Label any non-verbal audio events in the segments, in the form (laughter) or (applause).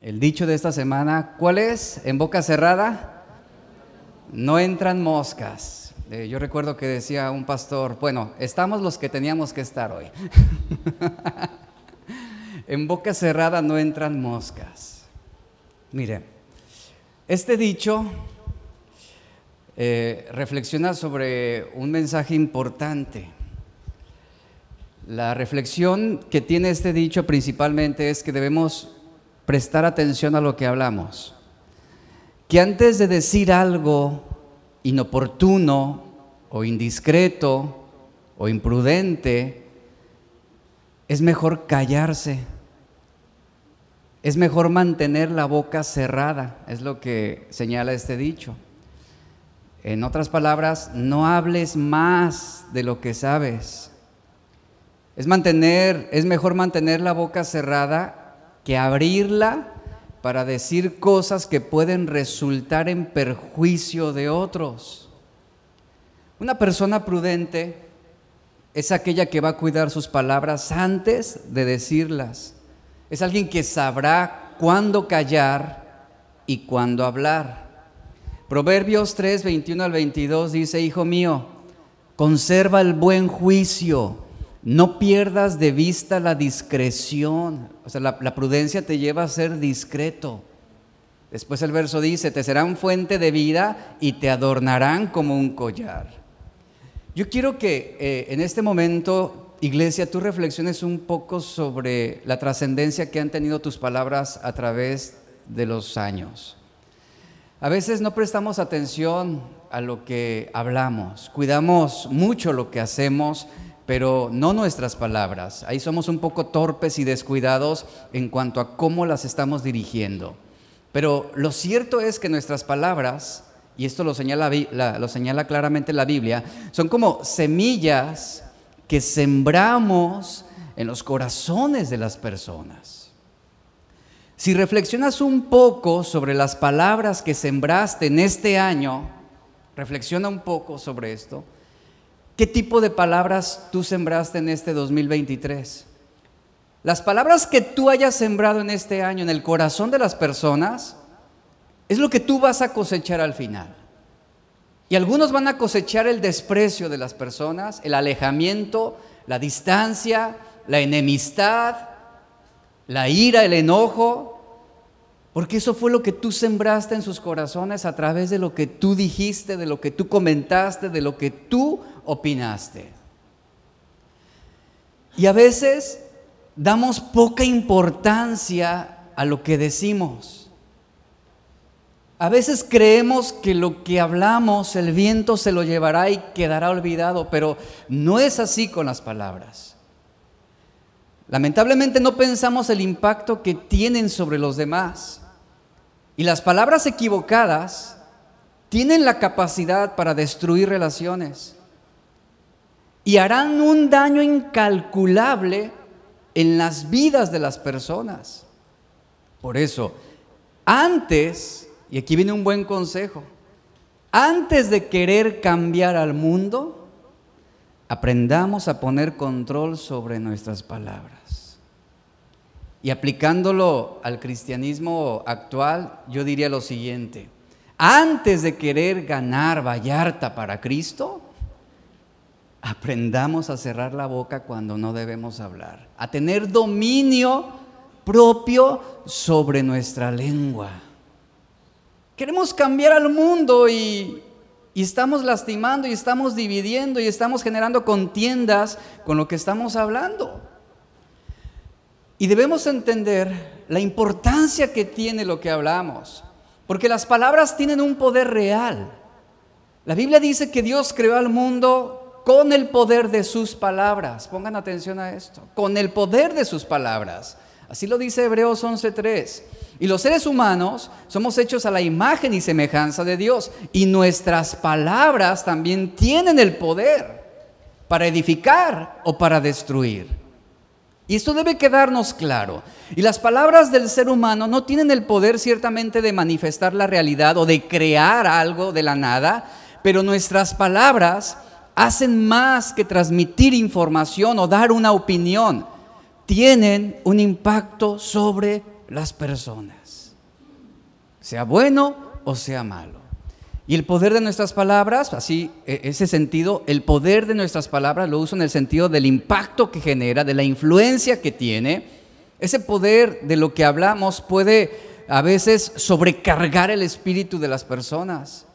El dicho de esta semana, ¿cuál es? En boca cerrada no entran moscas. Eh, yo recuerdo que decía un pastor, bueno, estamos los que teníamos que estar hoy. (laughs) en boca cerrada no entran moscas. Mire, este dicho eh, reflexiona sobre un mensaje importante. La reflexión que tiene este dicho principalmente es que debemos prestar atención a lo que hablamos. Que antes de decir algo inoportuno o indiscreto o imprudente, es mejor callarse. Es mejor mantener la boca cerrada, es lo que señala este dicho. En otras palabras, no hables más de lo que sabes. Es mantener, es mejor mantener la boca cerrada que abrirla para decir cosas que pueden resultar en perjuicio de otros. Una persona prudente es aquella que va a cuidar sus palabras antes de decirlas. Es alguien que sabrá cuándo callar y cuándo hablar. Proverbios 3, 21 al 22 dice, Hijo mío, conserva el buen juicio no pierdas de vista la discreción. O sea, la, prudencia te lleva a ser discreto. Después el verso dice, te serán fuente de vida y te adornarán como un collar. Yo quiero que eh, en este momento, iglesia, tú reflexiones un poco sobre la trascendencia que han tenido tus palabras a través de los años. A veces no prestamos atención a lo que hablamos, cuidamos mucho lo que hacemos, pero no nuestras palabras. Ahí somos un poco torpes y descuidados en cuanto a cómo las estamos dirigiendo. Pero lo cierto es que nuestras palabras, y esto lo señala, lo señala claramente la Biblia, son como semillas que sembramos en los corazones de las personas. Si reflexionas un poco sobre las palabras que sembraste en este año, reflexiona un poco sobre esto, ¿Qué tipo de palabras tú sembraste en este 2023? Las palabras que tú hayas sembrado en este año en el corazón de las personas es lo que tú vas a cosechar al final. Y algunos van a cosechar el desprecio de las personas, el alejamiento, la distancia, la enemistad, la ira, el enojo, porque eso fue lo que tú sembraste en sus corazones a través de lo que tú dijiste, de lo que tú comentaste, de lo que tú opinaste. Y a veces damos poca importancia a lo que decimos. A veces creemos que lo que hablamos el viento se lo llevará y quedará olvidado, pero no es así con las palabras. Lamentablemente no pensamos el impacto que tienen sobre los demás. Y las palabras equivocadas tienen la capacidad para destruir relaciones y harán un daño incalculable en las vidas de las personas. Por eso, antes, y aquí viene un buen consejo, antes de querer cambiar al mundo, aprendamos a poner control sobre nuestras palabras. Y aplicándolo al cristianismo actual, yo diría lo siguiente, antes de querer ganar Vallarta para Cristo, aprendamos a cerrar la boca cuando no debemos hablar, a tener dominio propio sobre nuestra lengua. Queremos cambiar al mundo y, estamos lastimando y estamos dividiendo y estamos generando contiendas con lo que estamos hablando. Y debemos entender la importancia que tiene lo que hablamos, porque las palabras tienen un poder real. La Biblia dice que Dios creó al mundo con el poder de sus palabras. Pongan atención a esto, con el poder de sus palabras. Así lo dice Hebreos 11:3. Y los seres humanos somos hechos a la imagen y semejanza de Dios. Y nuestras palabras también tienen el poder para edificar o para destruir. Y esto debe quedarnos claro. Y las palabras del ser humano no tienen el poder ciertamente de manifestar la realidad o de crear algo de la nada, pero nuestras palabras hacen más que transmitir información o dar una opinión. Tienen un impacto sobre las personas, sea bueno o sea malo. Y el poder de nuestras palabras, así, e, ese sentido, el poder de nuestras palabras lo uso en el sentido del impacto que genera, de la influencia que tiene. Ese poder de lo que hablamos puede a veces sobrecargar el espíritu de las personas.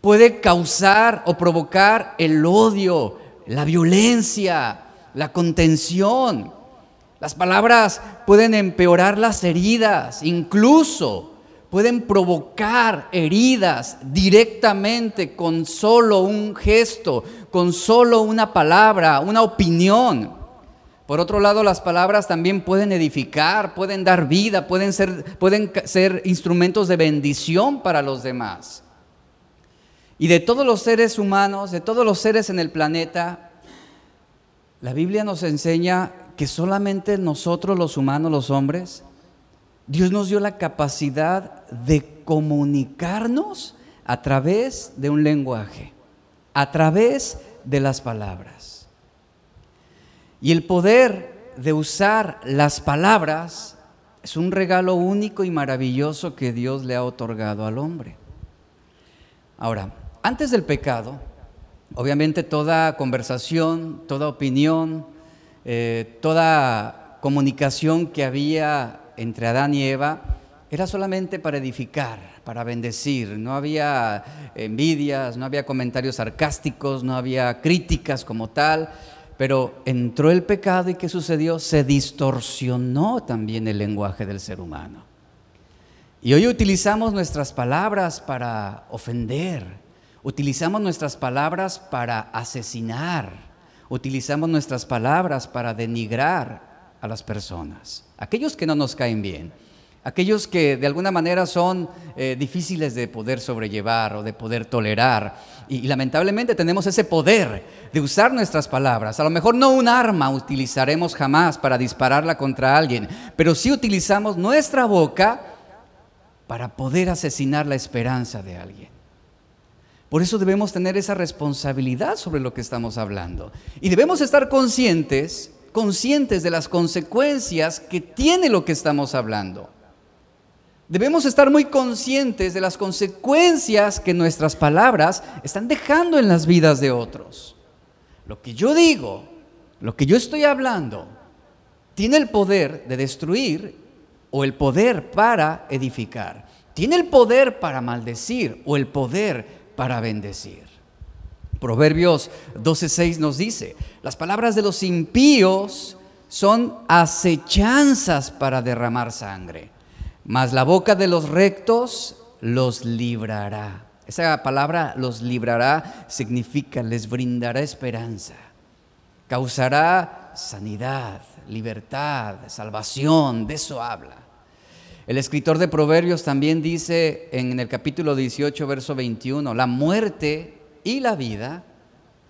Puede causar o provocar el odio, la violencia, la contención. Las palabras pueden empeorar las heridas, incluso pueden provocar heridas directamente con solo un gesto, con solo una palabra, una opinión. Por otro lado, las palabras también pueden edificar, pueden dar vida, pueden ser, instrumentos de bendición para los demás. Y de todos los seres humanos, de todos los seres en el planeta, la Biblia nos enseña que solamente nosotros los humanos, los hombres, Dios nos dio la capacidad de comunicarnos a través de un lenguaje, a través de las palabras. Y el poder de usar las palabras es un regalo único y maravilloso que Dios le ha otorgado al hombre. Ahora, antes del pecado, obviamente toda conversación, toda opinión, eh, toda comunicación que había entre Adán y Eva era solamente para edificar, para bendecir. No había envidias, no había comentarios sarcásticos, no había críticas como tal. Pero entró el pecado y ¿qué sucedió? Se distorsionó también el lenguaje del ser humano. Y hoy utilizamos nuestras palabras para ofender, utilizamos nuestras palabras para asesinar, utilizamos nuestras palabras para denigrar a las personas aquellos que no nos caen bien, aquellos que de alguna manera son eh, difíciles de poder sobrellevar o de poder tolerar. Y, lamentablemente tenemos ese poder de usar nuestras palabras. A lo mejor no un arma utilizaremos jamás para dispararla contra alguien, pero sí utilizamos nuestra boca para poder asesinar la esperanza de alguien. Por eso debemos tener esa responsabilidad sobre lo que estamos hablando. Y debemos estar conscientes conscientes de las consecuencias que tiene lo que estamos hablando. Debemos estar muy conscientes de las consecuencias que nuestras palabras están dejando en las vidas de otros. Lo que yo digo, lo que yo estoy hablando, tiene el poder de destruir o el poder para edificar. Tiene el poder para maldecir o el poder para bendecir. Proverbios 12:6 nos dice, las palabras de los impíos son acechanzas para derramar sangre, mas la boca de los rectos los librará. Esa palabra los librará significa les brindará esperanza, causará sanidad, libertad, salvación, de eso habla. El escritor de Proverbios también dice en el capítulo 18, verso 21, la muerte y la vida,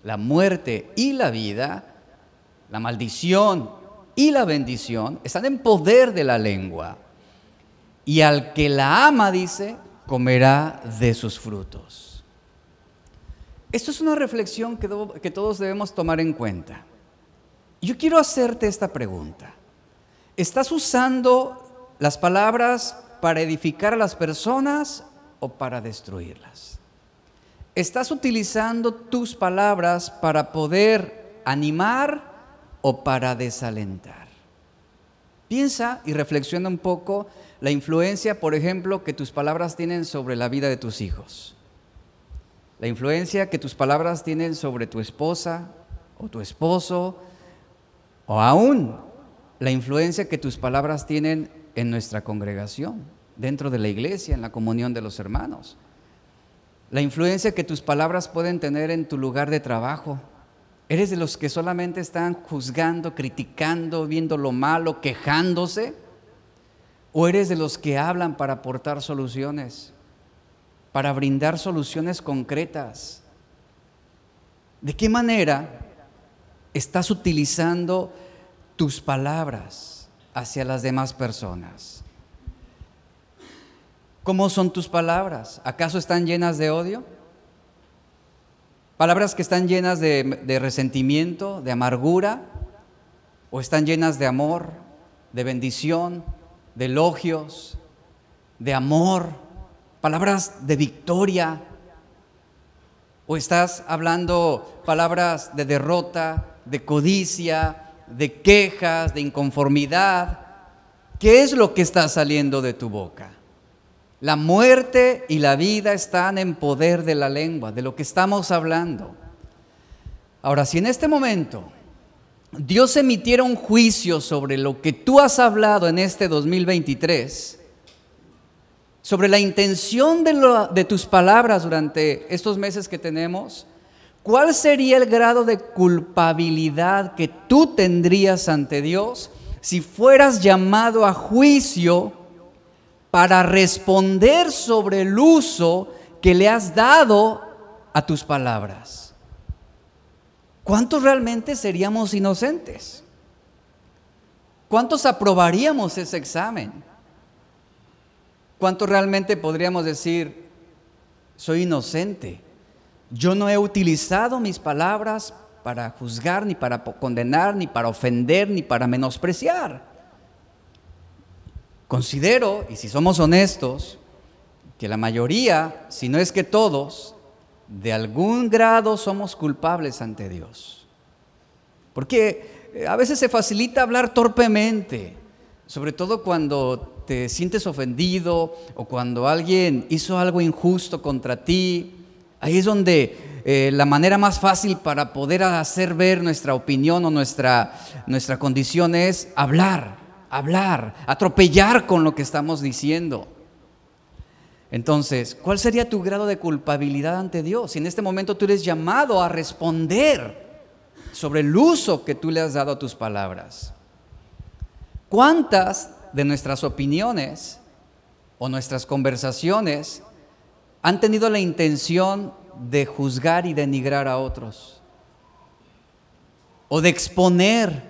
la muerte y la vida, la maldición y la bendición están en poder de la lengua. Y al que la ama, dice, comerá de sus frutos. Esto es una reflexión que, todos debemos tomar en cuenta. Yo quiero hacerte esta pregunta. ¿Estás usando las palabras para edificar a las personas o para destruirlas? ¿Estás utilizando tus palabras para poder animar o para desalentar? Piensa y reflexiona un poco la influencia, por ejemplo, que tus palabras tienen sobre la vida de tus hijos. La influencia que tus palabras tienen sobre tu esposa o tu esposo, o aún la influencia que tus palabras tienen en nuestra congregación, dentro de la iglesia, en la comunión de los hermanos la influencia que tus palabras pueden tener en tu lugar de trabajo. ¿Eres de los que solamente están juzgando, criticando, viendo lo malo, quejándose? ¿O eres de los que hablan para aportar soluciones, para brindar soluciones concretas? ¿De qué manera estás utilizando tus palabras hacia las demás personas? ¿Cómo son tus palabras? ¿Acaso están llenas de odio? ¿Palabras que están llenas de, resentimiento, de amargura? ¿O están llenas de amor, de bendición, de elogios, de amor, palabras de victoria, o estás hablando palabras de derrota, de codicia, de quejas, de inconformidad. ¿Qué es lo que está saliendo de tu boca? La muerte y la vida están en poder de la lengua, de lo que estamos hablando. Ahora, si en este momento Dios emitiera un juicio sobre lo que tú has hablado en este 2023, sobre la intención de, de, tus palabras durante estos meses que tenemos, ¿cuál sería el grado de culpabilidad que tú tendrías ante Dios si fueras llamado a juicio para responder sobre el uso que le has dado a tus palabras? ¿cuántos realmente seríamos inocentes? ¿Cuántos aprobaríamos ese examen? ¿Cuántos realmente podríamos decir, soy inocente? Yo no he utilizado mis palabras para juzgar, ni para condenar, ni para ofender, ni para menospreciar. Considero, y si somos honestos, que la mayoría, si no es que todos, de algún grado somos culpables ante Dios. Porque eh, a veces se facilita hablar torpemente, sobre todo cuando te sientes ofendido o cuando alguien hizo algo injusto contra ti. Ahí es donde eh, la manera más fácil para poder hacer ver nuestra opinión o nuestra, nuestra condición es hablar, hablar, atropellar con lo que estamos diciendo. Entonces, ¿cuál sería tu grado de culpabilidad ante Dios? Si en este momento tú eres llamado a responder sobre el uso que tú le has dado a tus palabras. ¿Cuántas de nuestras opiniones o nuestras conversaciones han tenido la intención de juzgar y denigrar a otros? O de exponer,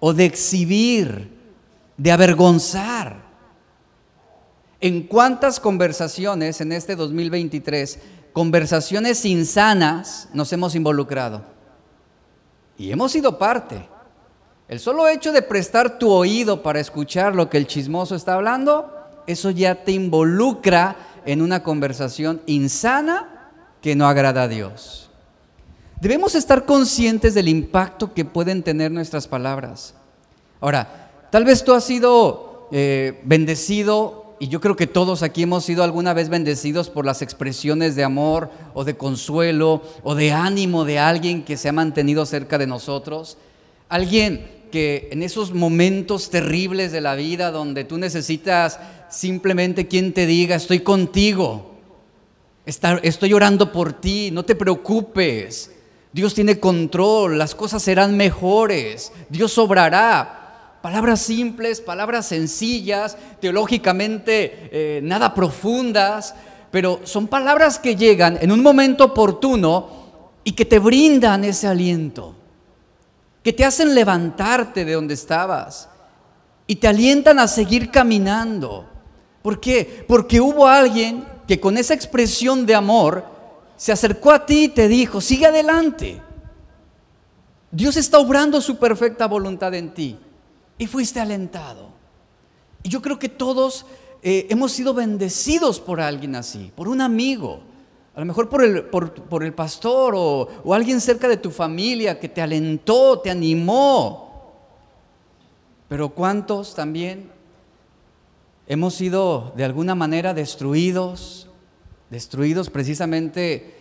o de exhibir, de avergonzar. ¿En cuántas conversaciones en este 2023, conversaciones insanas, nos hemos involucrado? Y hemos sido parte. El solo hecho de prestar tu oído para escuchar lo que el chismoso está hablando, eso ya te involucra en una conversación insana que no agrada a Dios. Debemos estar conscientes del impacto que pueden tener nuestras palabras. Ahora, tal vez tú has sido eh, bendecido y yo creo que todos aquí hemos sido alguna vez bendecidos por las expresiones de amor o de consuelo o de ánimo de alguien que se ha mantenido cerca de nosotros. Alguien que en esos momentos terribles de la vida donde tú necesitas simplemente quien te diga, estoy contigo, estoy orando por ti, no te preocupes, Dios tiene control, las cosas serán mejores, Dios obrará. Palabras simples, palabras sencillas, teológicamente eh, nada profundas, pero son palabras que llegan en un momento oportuno y que te brindan ese aliento, que te hacen levantarte de donde estabas y te alientan a seguir caminando. ¿Por qué? Porque hubo alguien que con esa expresión de amor se acercó a ti y te dijo, sigue adelante. Dios está obrando su perfecta voluntad en ti y fuiste alentado. Y yo creo que todos eh, hemos sido bendecidos por alguien así, por un amigo, a lo mejor por el, por, el pastor o, o alguien cerca de tu familia que te alentó, te animó. Pero ¿cuántos también hemos sido de alguna manera destruidos, destruidos precisamente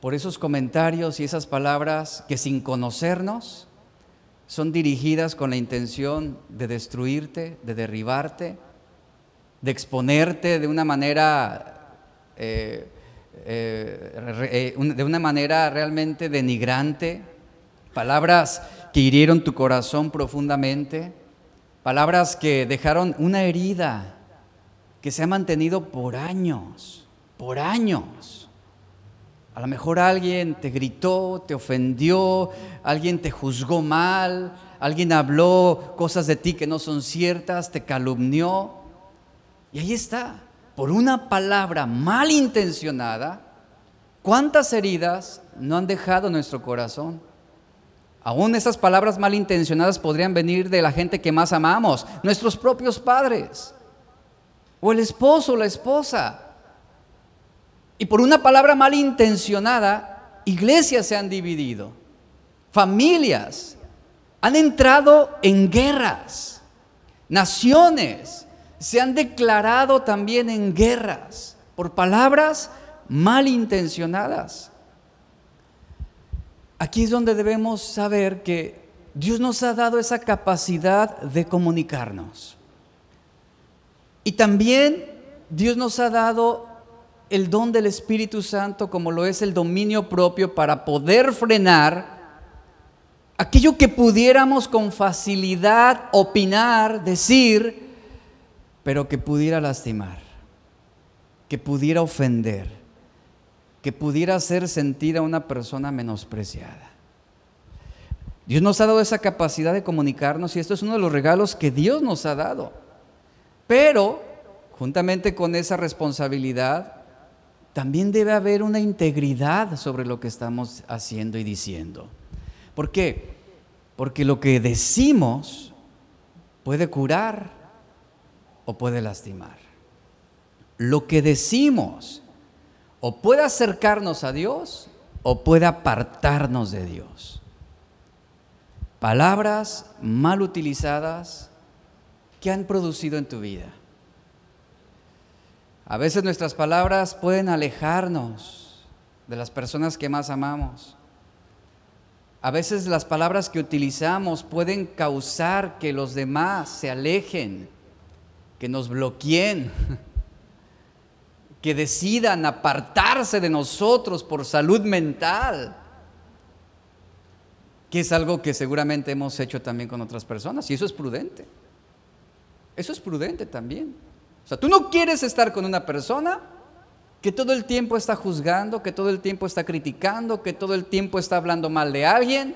por esos comentarios y esas palabras que sin conocernos son dirigidas con la intención de destruirte, de derribarte, de exponerte de una manera, eh, eh, eh, de una manera realmente denigrante, palabras que hirieron tu corazón profundamente, palabras que dejaron una herida que se ha mantenido por años, por años. A lo mejor alguien te gritó, te ofendió, alguien te juzgó mal, alguien habló cosas de ti que no son ciertas, te calumnió. Y ahí está, por una palabra malintencionada, ¿cuántas heridas no han dejado nuestro corazón? Aún esas palabras malintencionadas podrían venir de la gente que más amamos, nuestros propios padres, o el esposo la esposa. Y por una palabra malintencionada, iglesias se han dividido, familias han entrado en guerras, naciones se han declarado también en guerras por palabras malintencionadas. Aquí es donde debemos saber que Dios nos ha dado esa capacidad de comunicarnos. Y también Dios nos ha dado el don del Espíritu Santo como lo es el dominio propio para poder frenar aquello que pudiéramos con facilidad opinar, decir, pero que pudiera lastimar, que pudiera ofender que pudiera hacer sentir a una persona menospreciada. Dios nos ha dado esa capacidad de comunicarnos y esto es uno de los regalos que Dios nos ha dado. Pero, juntamente con esa responsabilidad, también debe haber una integridad sobre lo que estamos haciendo y diciendo. ¿Por qué? Porque lo que decimos puede curar o puede lastimar. Lo que decimos o puede acercarnos a Dios o puede apartarnos de Dios. Palabras mal utilizadas que han producido en tu vida. A veces nuestras palabras pueden alejarnos de las personas que más amamos. A veces las palabras que utilizamos pueden causar que los demás se alejen, que nos bloqueen. (laughs) que decidan apartarse de nosotros por salud mental, que es algo que seguramente hemos hecho también con otras personas, y eso es prudente. Eso es prudente también. O sea, tú no quieres estar con una persona que todo el tiempo está juzgando, que todo el tiempo está criticando, que todo el tiempo está hablando mal de alguien.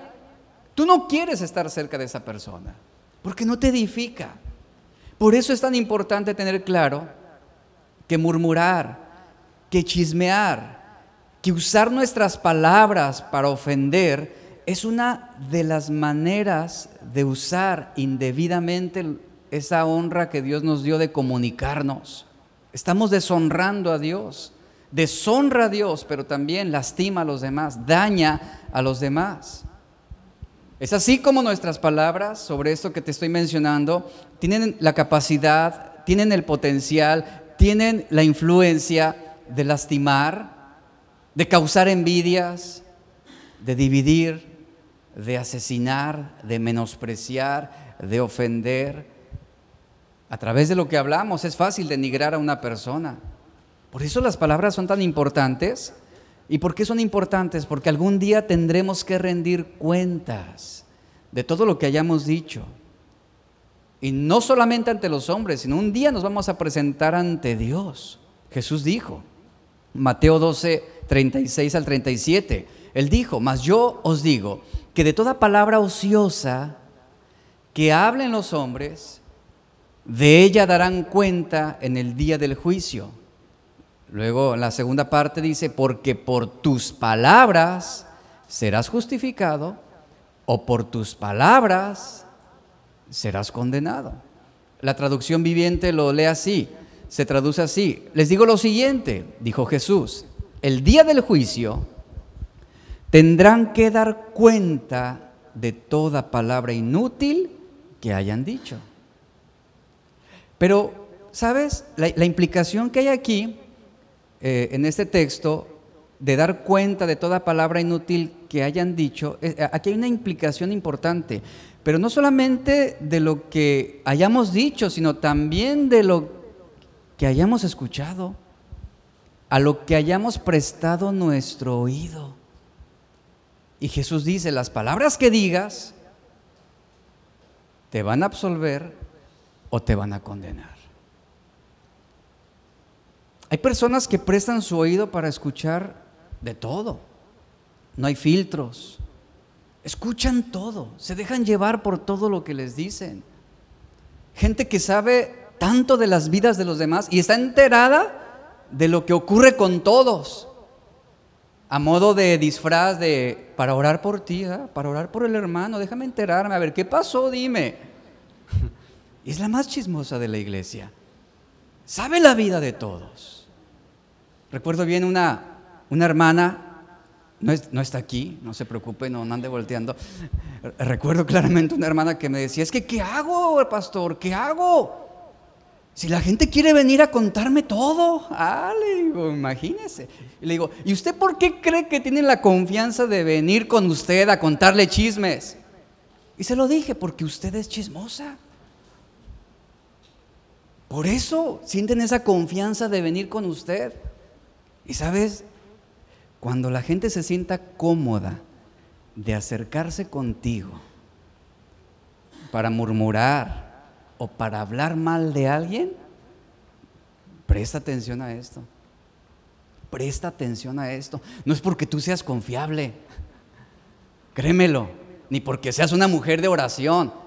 Tú no quieres estar cerca de esa persona, porque no te edifica. Por eso es tan importante tener claro que murmurar, que chismear, que usar nuestras palabras para ofender es una de las maneras de usar indebidamente esa honra que Dios nos dio de comunicarnos. Estamos deshonrando a Dios, deshonra a Dios, pero también lastima a los demás, daña a los demás. Es así como nuestras palabras sobre esto que te estoy mencionando tienen la capacidad, tienen el potencial tienen la influencia de lastimar, de causar envidias, de dividir, de asesinar, de menospreciar, de ofender. A través de lo que hablamos es fácil denigrar a una persona. Por eso las palabras son tan importantes. ¿Y por qué son importantes? Porque algún día tendremos que rendir cuentas de todo lo que hayamos dicho. Y no solamente ante los hombres, sino un día nos vamos a presentar ante Dios. Jesús dijo, Mateo 12, 36 al 37, Él dijo, mas yo os digo que de toda palabra ociosa que hablen los hombres, de ella darán cuenta en el día del juicio. Luego la segunda parte dice, porque por tus palabras serás justificado o por tus palabras serás condenado. La traducción viviente lo lee así, se traduce así. Les digo lo siguiente, dijo Jesús, el día del juicio tendrán que dar cuenta de toda palabra inútil que hayan dicho. Pero, ¿sabes? La, implicación que hay aquí, eh, en este texto, de dar cuenta de toda palabra inútil que hayan dicho, eh, aquí hay una implicación importante pero no solamente de lo que hayamos dicho, sino también de lo que hayamos escuchado, a lo que hayamos prestado nuestro oído. Y Jesús dice, las palabras que digas te van a absolver o te van a condenar. Hay personas que prestan su oído para escuchar de todo. No hay filtros, Escuchan todo, se dejan llevar por todo lo que les dicen. Gente que sabe tanto de las vidas de los demás y está enterada de lo que ocurre con todos. a modo de disfraz de, para orar por ti, para orar por el hermano, déjame enterarme, a ver, ¿qué pasó? Dime. Es la más chismosa de la iglesia. Sabe la vida de todos. Recuerdo bien una, una hermana, no, está aquí, no se preocupe, no, no ande volteando. Recuerdo claramente una hermana que me decía, es que ¿qué hago, pastor? ¿Qué hago? Si la gente quiere venir a contarme todo, ah, le digo, imagínese. Y le digo, ¿y usted por qué cree que tiene la confianza de venir con usted a contarle chismes? Y se lo dije, porque usted es chismosa. Por eso sienten esa confianza de venir con usted. Y sabes, cuando la gente se sienta cómoda de acercarse contigo para murmurar, o para hablar mal de alguien, presta atención a esto. Presta atención a esto. No es porque tú seas confiable, créemelo, ni porque seas una mujer de oración,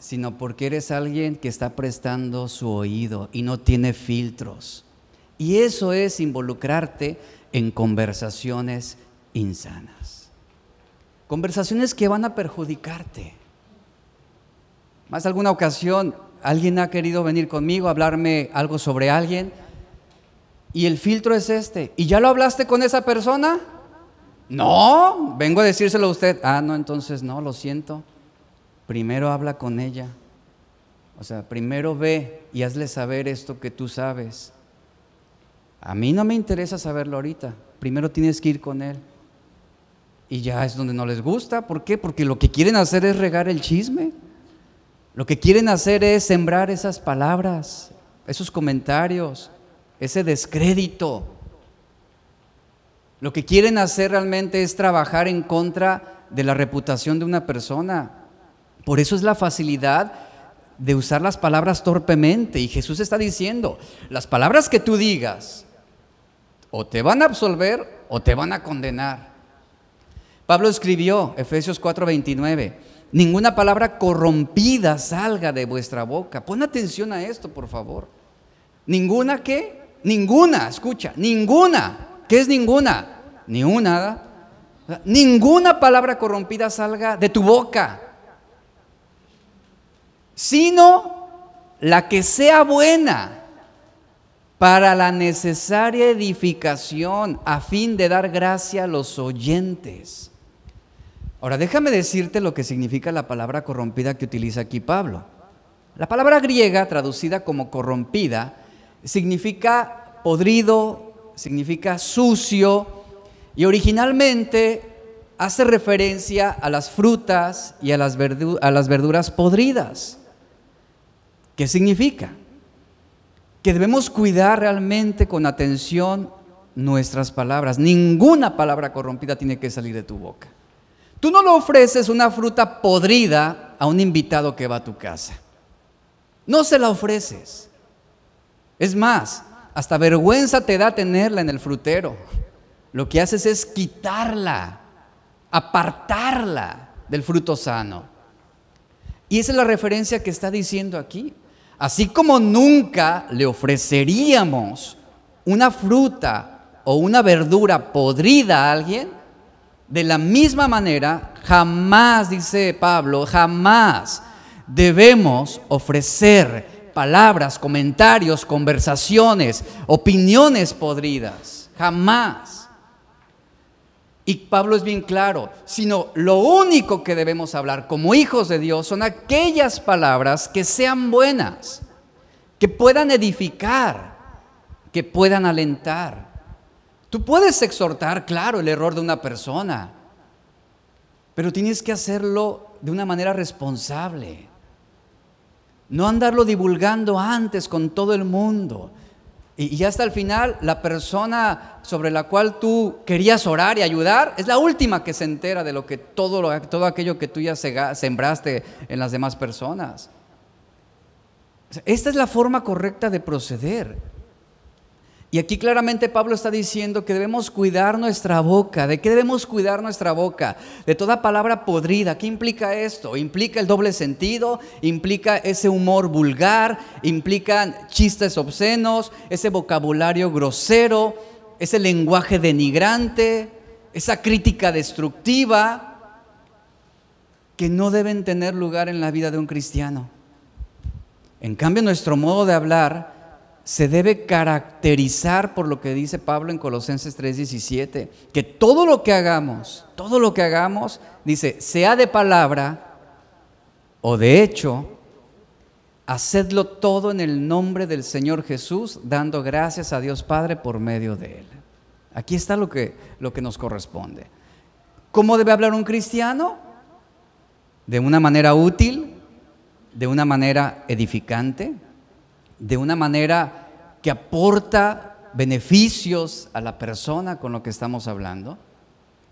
sino porque eres alguien que está prestando su oído y no tiene filtros. Y eso es involucrarte en conversaciones insanas. Conversaciones que van a perjudicarte. Más alguna ocasión alguien ha querido venir conmigo a hablarme algo sobre alguien y el filtro es este. ¿Y ya lo hablaste con esa persona? No, vengo a decírselo a usted. Ah, no, entonces no, lo siento. Primero habla con ella. O sea, primero ve y hazle saber esto que tú sabes. A mí no me interesa saberlo ahorita. Primero tienes que ir con él. Y ya es donde no les gusta. ¿Por qué? Porque lo que quieren hacer es regar el chisme. Lo que quieren hacer es sembrar esas palabras, esos comentarios, ese descrédito. Lo que quieren hacer realmente es trabajar en contra de la reputación de una persona. Por eso es la facilidad de usar las palabras torpemente. Y Jesús está diciendo, las palabras que tú digas o te van a absolver o te van a condenar. Pablo escribió, Efesios 4:29, ninguna palabra corrompida salga de vuestra boca. Pon atención a esto, por favor. ¿Ninguna qué? Ninguna, escucha, ninguna. ¿Qué es ninguna? Ni una. Ninguna palabra corrompida salga de tu boca, sino la que sea buena para la necesaria edificación a fin de dar gracia a los oyentes. Ahora, déjame decirte lo que significa la palabra corrompida que utiliza aquí Pablo. La palabra griega, traducida como corrompida, significa podrido, significa sucio, y originalmente hace referencia a las frutas y a las, a las verduras podridas. ¿Qué significa? Que debemos cuidar realmente con atención nuestras palabras. Ninguna palabra corrompida tiene que salir de tu boca. Tú no le ofreces una fruta podrida a un invitado que va a tu casa. No se la ofreces. Es más, hasta vergüenza te da tenerla en el frutero. Lo que haces es quitarla, apartarla del fruto sano. Y esa es la referencia que está diciendo aquí. Así como nunca le ofreceríamos una fruta o una verdura podrida a alguien, de la misma manera, jamás, dice Pablo, jamás debemos ofrecer palabras, comentarios, conversaciones, opiniones podridas. Jamás. Y Pablo es bien claro, sino lo único que debemos hablar como hijos de Dios son aquellas palabras que sean buenas, que puedan edificar, que puedan alentar. Tú puedes exhortar, claro, el error de una persona, pero tienes que hacerlo de una manera responsable. No andarlo divulgando antes con todo el mundo. Y, hasta el final la persona sobre la cual tú querías orar y ayudar es la última que se entera de lo que todo, todo aquello que tú ya sembraste en las demás personas. Esta es la forma correcta de proceder. Y aquí claramente Pablo está diciendo que debemos cuidar nuestra boca. ¿De qué debemos cuidar nuestra boca? De toda palabra podrida. ¿Qué implica esto? Implica el doble sentido, implica ese humor vulgar, implica chistes obscenos, ese vocabulario grosero, ese lenguaje denigrante, esa crítica destructiva que no deben tener lugar en la vida de un cristiano. En cambio, nuestro modo de hablar se debe caracterizar por lo que dice Pablo en Colosenses 3:17, que todo lo que hagamos, todo lo que hagamos, dice, sea de palabra o de hecho, hacedlo todo en el nombre del Señor Jesús, dando gracias a Dios Padre por medio de Él. Aquí está lo que, lo que nos corresponde. ¿Cómo debe hablar un cristiano? De una manera útil, de una manera edificante, de una manera que aporta beneficios a la persona con lo que estamos hablando.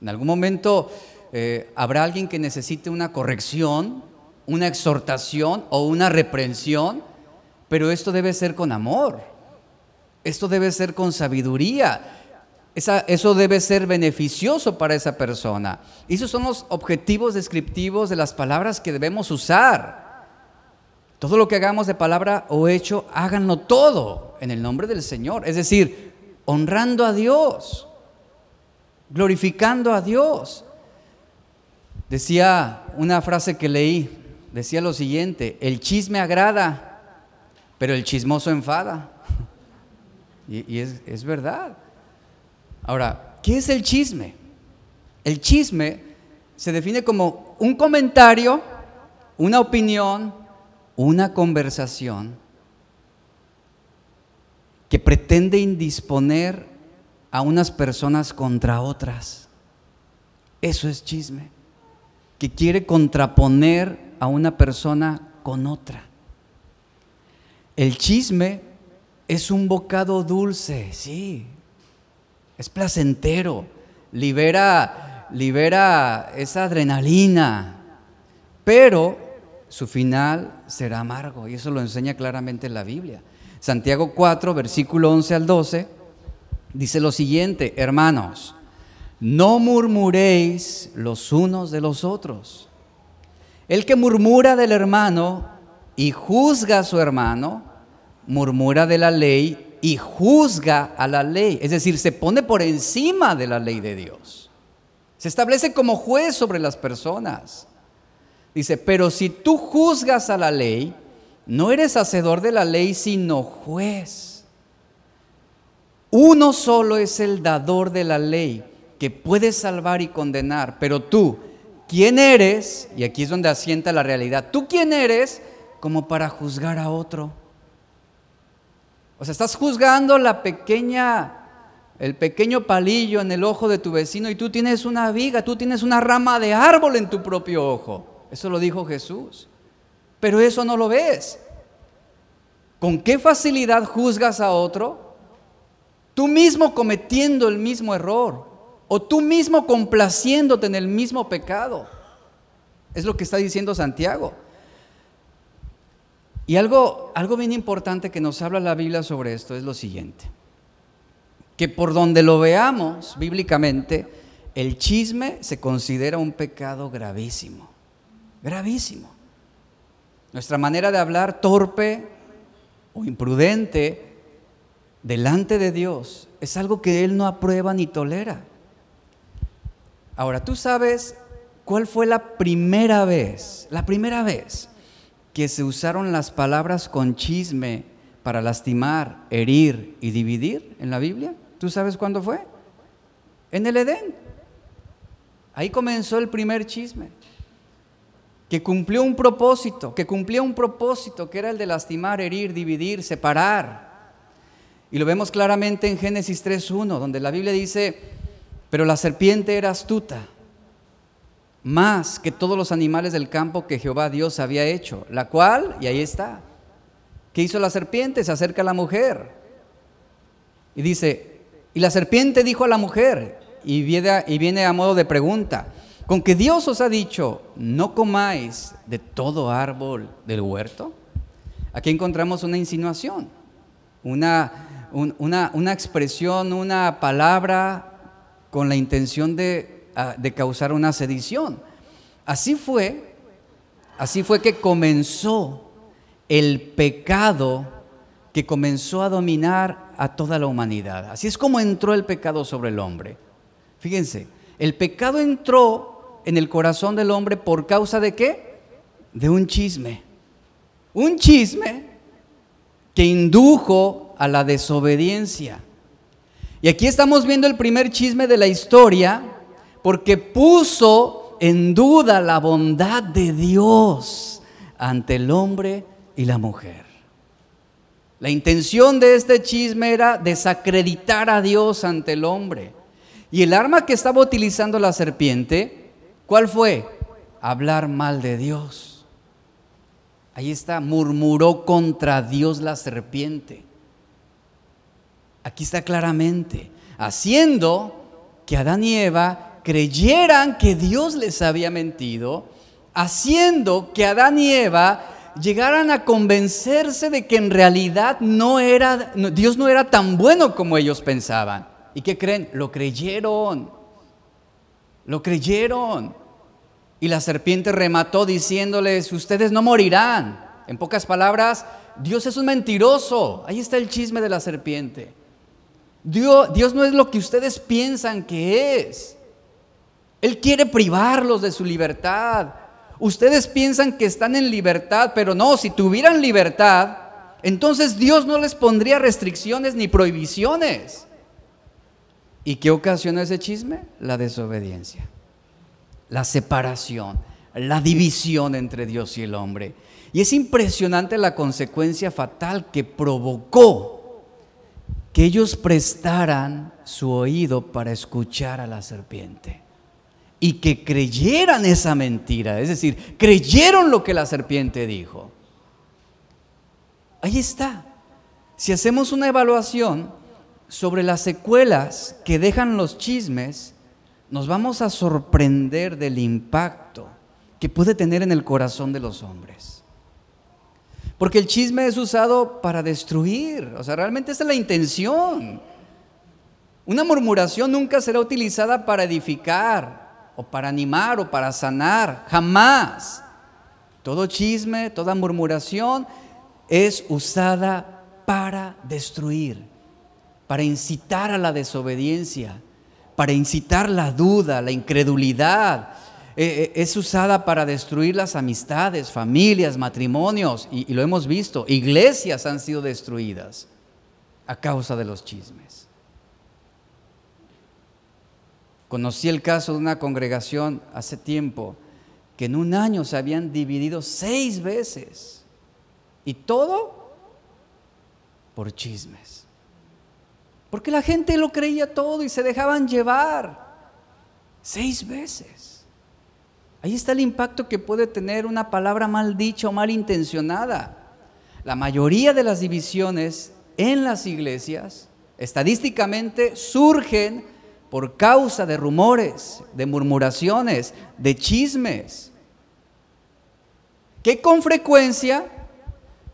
En algún momento eh, habrá alguien que necesite una corrección, una exhortación o una reprensión, pero esto debe ser con amor, esto debe ser con sabiduría, eso debe ser beneficioso para esa persona. Y esos son los objetivos descriptivos de las palabras que debemos usar. Todo lo que hagamos de palabra o hecho, háganlo todo en el nombre del Señor. Es decir, honrando a Dios, glorificando a Dios. Decía una frase que leí, decía lo siguiente, el chisme agrada, pero el chismoso enfada. (laughs) Y, es, es verdad. Ahora, ¿qué es el chisme? El chisme se define como un comentario, una opinión, una conversación que pretende indisponer a unas personas contra otras. Eso es chisme, que quiere contraponer a una persona con otra. El chisme es un bocado dulce, sí, es placentero, libera, libera esa adrenalina, pero su final será amargo. Y eso lo enseña claramente la Biblia. Santiago 4, versículo 11 al 12, dice lo siguiente, hermanos, no murmuréis los unos de los otros. El que murmura del hermano y juzga a su hermano, murmura de la ley y juzga a la ley. Es decir, se pone por encima de la ley de Dios. Se establece como juez sobre las personas. Dice, pero si tú juzgas a la ley, no eres hacedor de la ley, sino juez. Uno solo es el dador de la ley, que puede salvar y condenar, pero tú, ¿quién eres? Y aquí es donde asienta la realidad. ¿Tú quién eres como para juzgar a otro? O sea, estás juzgando la pequeña, el pequeño palillo en el ojo de tu vecino y tú tienes una viga, tú tienes una rama de árbol en tu propio ojo. Eso lo dijo Jesús. Pero eso no lo ves. ¿Con qué facilidad juzgas a otro? Tú mismo cometiendo el mismo error o tú mismo complaciéndote en el mismo pecado. Es lo que está diciendo Santiago. Y algo, algo bien importante que nos habla la Biblia sobre esto es lo siguiente. Que por donde lo veamos bíblicamente, el chisme se considera un pecado gravísimo. Gravísimo. Nuestra manera de hablar torpe o imprudente delante de Dios es algo que Él no aprueba ni tolera. Ahora, tú sabes cuál fue la primera vez, la primera vez que se usaron las palabras con chisme para lastimar, herir y dividir en la Biblia. ¿Tú sabes cuándo fue? En el Edén. Ahí comenzó el primer chisme que cumplió un propósito, que cumplía un propósito, que era el de lastimar, herir, dividir, separar. Y lo vemos claramente en Génesis 3.1, donde la Biblia dice, pero la serpiente era astuta, más que todos los animales del campo que Jehová Dios había hecho, la cual, y ahí está, ¿qué hizo la serpiente? Se acerca a la mujer y dice, y la serpiente dijo a la mujer, y viene, y viene a modo de pregunta, con que Dios os ha dicho, no comáis de todo árbol del huerto. Aquí encontramos una insinuación, una, una, expresión, una palabra con la intención de, ah, de causar una sedición. Así fue, así fue que comenzó el pecado que comenzó a dominar a toda la humanidad. Así es como entró el pecado sobre el hombre. Fíjense, El pecado entró en el corazón del hombre por causa de qué? De un chisme. Un chisme que indujo a la desobediencia. Y aquí estamos viendo el primer chisme de la historia porque puso en duda la bondad de Dios ante el hombre y la mujer. La intención de este chisme era desacreditar a Dios ante el hombre. Y el arma que estaba utilizando la serpiente, ¿cuál fue? Hablar mal de Dios. Ahí está, murmuró contra Dios la serpiente. Aquí está claramente, haciendo que Adán y Eva creyeran que Dios les había mentido, haciendo que Adán y Eva llegaran a convencerse de que en realidad no era, Dios no era tan bueno como ellos pensaban. ¿Y qué creen? Lo creyeron. Lo creyeron. Y la serpiente remató diciéndoles, ustedes no morirán. En pocas palabras, Dios es un mentiroso. Ahí está el chisme de la serpiente. Dios, Dios no es lo que ustedes piensan que es. Él quiere privarlos de su libertad. Ustedes piensan que están en libertad, pero no, si tuvieran libertad, entonces Dios no les pondría restricciones ni prohibiciones. ¿Y qué ocasiona ese chisme? La desobediencia, la separación, la división entre Dios y el hombre. Y es impresionante la consecuencia fatal que provocó que ellos prestaran su oído para escuchar a la serpiente y que creyeran esa mentira, es decir, creyeron lo que la serpiente dijo. Ahí está. Si hacemos una evaluación sobre las secuelas que dejan los chismes, nos vamos a sorprender del impacto que puede tener en el corazón de los hombres. Porque el chisme es usado para destruir, o sea, realmente esa es la intención. Una murmuración nunca será utilizada para edificar, o para animar o para sanar, jamás. Todo chisme, toda murmuración es usada para destruir, para incitar a la desobediencia, para incitar la duda, la incredulidad. Eh, eh, es usada para destruir las amistades, familias, matrimonios, y lo hemos visto, iglesias han sido destruidas a causa de los chismes. Conocí el caso de una congregación hace tiempo que en un año se habían dividido seis veces. Y todo por chismes. Porque la gente lo creía todo y se dejaban llevar. Seis veces. Ahí está el impacto que puede tener una palabra mal dicha o mal intencionada. La mayoría de las divisiones en las iglesias, estadísticamente, surgen por causa de rumores, de murmuraciones, de chismes, que con frecuencia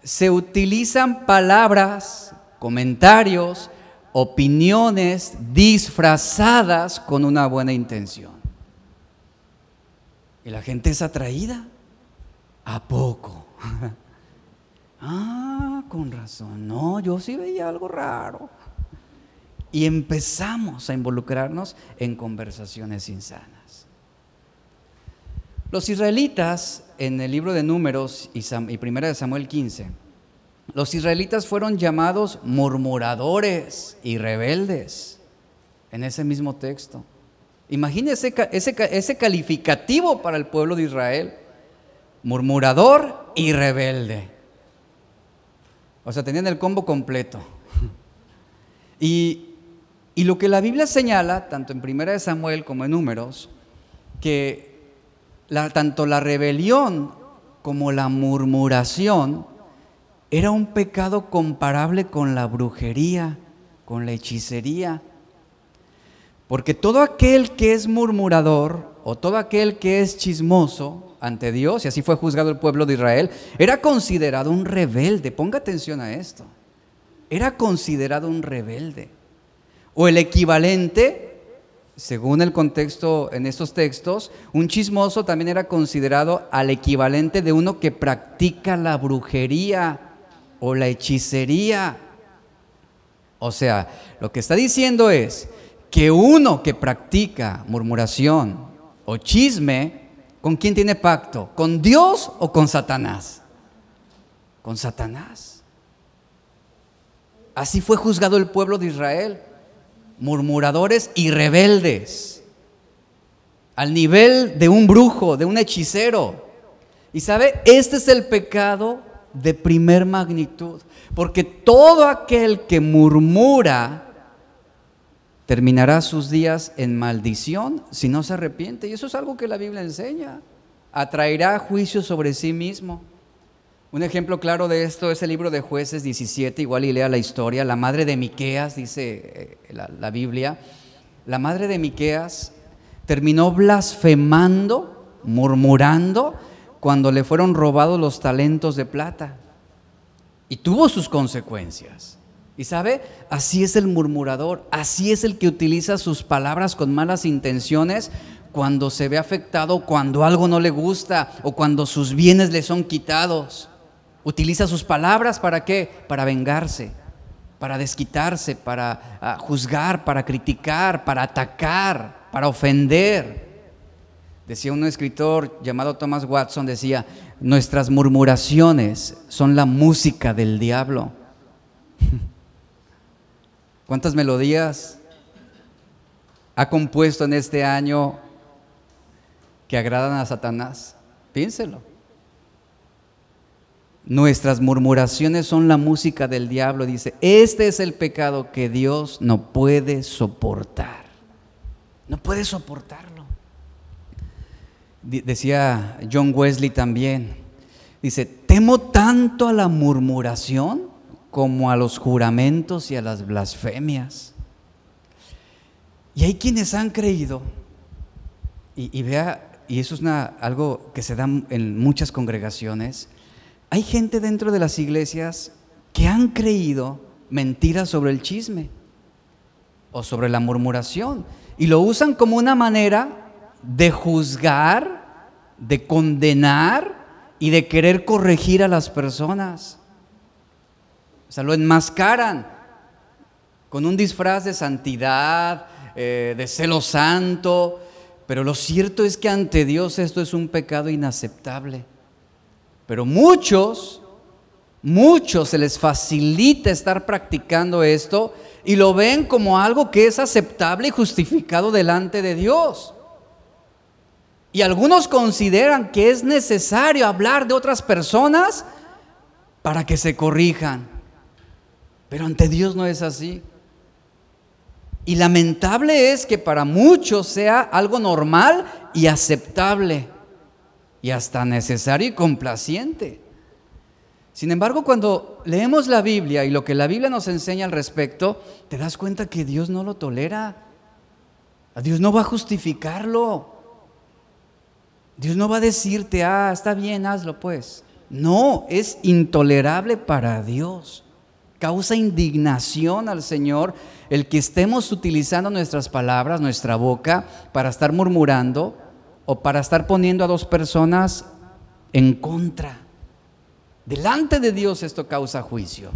se utilizan palabras, comentarios, opiniones disfrazadas con una buena intención. Y la gente es atraída. ¿A poco? (laughs) ah, con razón. No, yo sí veía algo raro y empezamos a involucrarnos en conversaciones insanas. Los israelitas, en el libro de Números y, Primera de Samuel 15, los israelitas fueron llamados murmuradores y rebeldes en ese mismo texto. Imagínese ese, ese calificativo para el pueblo de Israel, murmurador y rebelde. O sea, tenían el combo completo. Y y lo que la Biblia señala, tanto en Primera de Samuel como en Números, que tanto la rebelión como la murmuración era un pecado comparable con la brujería, con la hechicería. Porque todo aquel que es murmurador o todo aquel que es chismoso ante Dios, y así fue juzgado el pueblo de Israel, era considerado un rebelde. Ponga atención a esto. Era considerado un rebelde. O el equivalente, según el contexto en estos textos, un chismoso también era considerado al equivalente de uno que practica la brujería o la hechicería. O sea, lo que está diciendo es que uno que practica murmuración o chisme, ¿con quién tiene pacto? ¿Con Dios o con Satanás? Con Satanás. Así fue juzgado el pueblo de Israel, murmuradores y rebeldes, al nivel de un brujo, de un hechicero. Y sabe, este es el pecado de primer magnitud, porque todo aquel que murmura terminará sus días en maldición si no se arrepiente. Y eso es algo que la Biblia enseña. Atraerá juicio sobre sí mismo. Un ejemplo claro de esto es el libro de Jueces 17, igual y lea la historia. La madre de Miqueas, dice eh, la, Biblia, la madre de Miqueas terminó blasfemando, murmurando, cuando le fueron robados los talentos de plata. Y tuvo sus consecuencias. Y sabe, así es el murmurador, así es el que utiliza sus palabras con malas intenciones cuando se ve afectado, cuando algo no le gusta o cuando sus bienes le son quitados. Utiliza sus palabras para qué? Para vengarse, para desquitarse, para ah, juzgar, para criticar, para atacar, para ofender. Decía un escritor llamado Thomas Watson, decía, nuestras murmuraciones son la música del diablo. (laughs) ¿Cuántas melodías ha compuesto en este año que agradan a Satanás? Piénselo. Nuestras murmuraciones son la música del diablo. Dice, este es el pecado que Dios no puede soportar. No puede soportarlo. Decía John Wesley también. Dice, temo tanto a la murmuración como a los juramentos y a las blasfemias. Y hay quienes han creído, y, vea, y eso es algo que se da en muchas congregaciones, hay gente dentro de las iglesias que han creído mentiras sobre el chisme o sobre la murmuración y lo usan como una manera de juzgar, de condenar y de querer corregir a las personas. O sea, lo enmascaran con un disfraz de santidad, eh, de celo santo, pero lo cierto es que ante Dios esto es un pecado inaceptable. Pero muchos, muchos se les facilita estar practicando esto y lo ven como algo que es aceptable y justificado delante de Dios. Y algunos consideran que es necesario hablar de otras personas para que se corrijan. Pero ante Dios no es así. Y lamentable es que para muchos sea algo normal y aceptable y hasta necesario y complaciente. Sin embargo, cuando leemos la Biblia y lo que la Biblia nos enseña al respecto, te das cuenta que Dios no lo tolera. A Dios no va a justificarlo. Dios no va a decirte, ah, está bien, hazlo pues. No, es intolerable para Dios. Causa indignación al Señor el que estemos utilizando nuestras palabras, nuestra boca, para estar murmurando, o para estar poniendo a dos personas en contra. Delante de Dios esto causa juicio.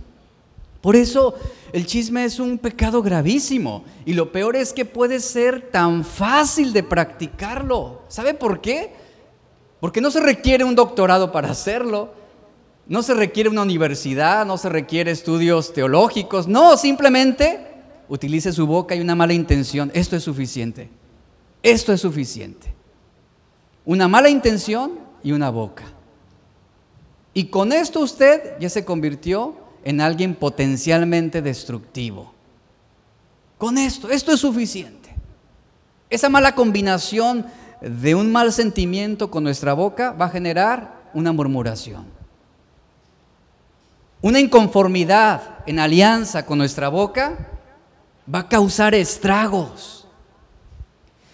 Por eso el chisme es un pecado gravísimo y lo peor es que puede ser tan fácil de practicarlo. ¿Sabe por qué? Porque no se requiere un doctorado para hacerlo, no se requiere una universidad, no se requiere estudios teológicos, no, simplemente utilice su boca y una mala intención. Esto es suficiente. Esto es suficiente una mala intención y una boca. Y con esto usted ya se convirtió en alguien potencialmente destructivo. Con esto, esto es suficiente. Esa mala combinación de un mal sentimiento con nuestra boca va a generar una murmuración. Una inconformidad en alianza con nuestra boca va a causar estragos.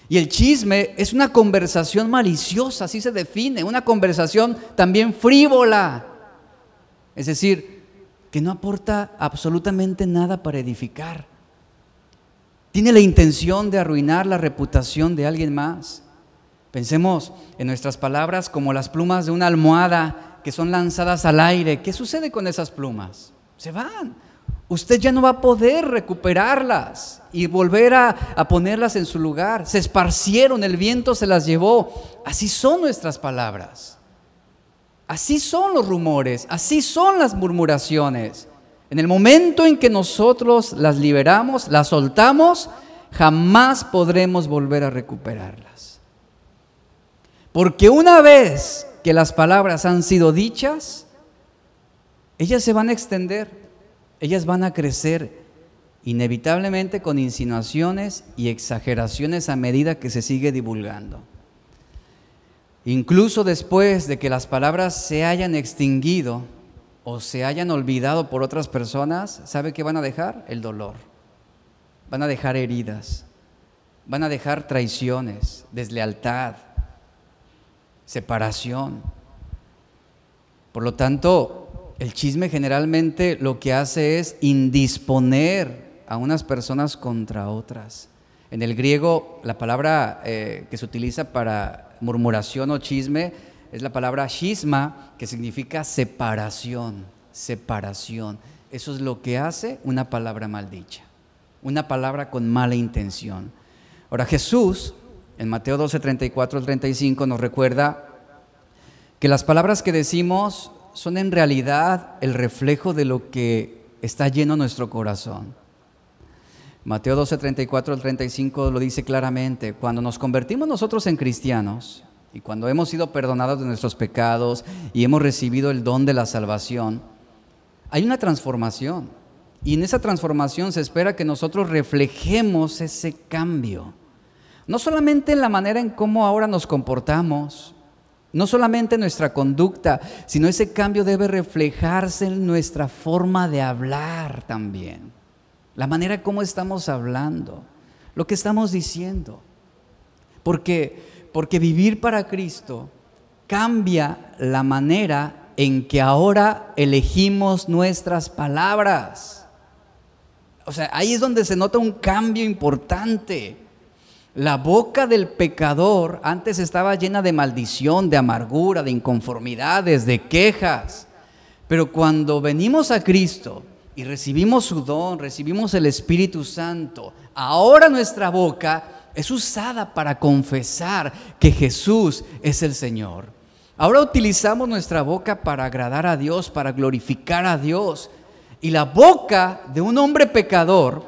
Y el chisme es una conversación maliciosa, así se define, una conversación también frívola. Es decir, que no aporta absolutamente nada para edificar. Tiene la intención de arruinar la reputación de alguien más. Pensemos en nuestras palabras como las plumas de una almohada que son lanzadas al aire. ¿Qué sucede con esas plumas? Se van. usted ya no va a poder recuperarlas y volver a, ponerlas en su lugar. Se esparcieron, el viento se las llevó. Así son nuestras palabras. Así son los rumores, así son las murmuraciones. En el momento en que nosotros las liberamos, las soltamos, jamás podremos volver a recuperarlas. Porque una vez que las palabras han sido dichas, ellas se van a extender, ellas van a crecer inevitablemente con insinuaciones y exageraciones a medida que se sigue divulgando. Incluso después de que las palabras se hayan extinguido o se hayan olvidado por otras personas, ¿sabe qué van a dejar? El dolor. Van a dejar heridas, van a dejar traiciones, deslealtad, separación. Por lo tanto, el chisme generalmente lo que hace es indisponer a unas personas contra otras. En el griego, la palabra eh, que se utiliza para murmuración o chisme es la palabra shisma, que significa separación, separación. Eso es lo que hace una palabra maldicha, una palabra con mala intención. Ahora Jesús, en Mateo 12, 34 al 35, nos recuerda que las palabras que decimos son en realidad el reflejo de lo que está lleno nuestro corazón. Mateo 12, 34 al 35 lo dice claramente. Cuando nos convertimos nosotros en cristianos y cuando hemos sido perdonados de nuestros pecados y hemos recibido el don de la salvación, hay una transformación. Y en esa transformación se espera que nosotros reflejemos ese cambio. No solamente en la manera en cómo ahora nos comportamos, no solamente en nuestra conducta, sino ese cambio debe reflejarse en nuestra forma de hablar también la manera como estamos hablando, lo que estamos diciendo. Porque, porque vivir para Cristo cambia la manera en que ahora elegimos nuestras palabras. O sea, ahí es donde se nota un cambio importante. La boca del pecador antes estaba llena de maldición, de amargura, de inconformidades, de quejas. Pero cuando venimos a Cristo, y recibimos su don, recibimos el Espíritu Santo, ahora nuestra boca es usada para confesar que Jesús es el Señor. Ahora utilizamos nuestra boca para agradar a Dios, para glorificar a Dios. Y la boca de un hombre pecador,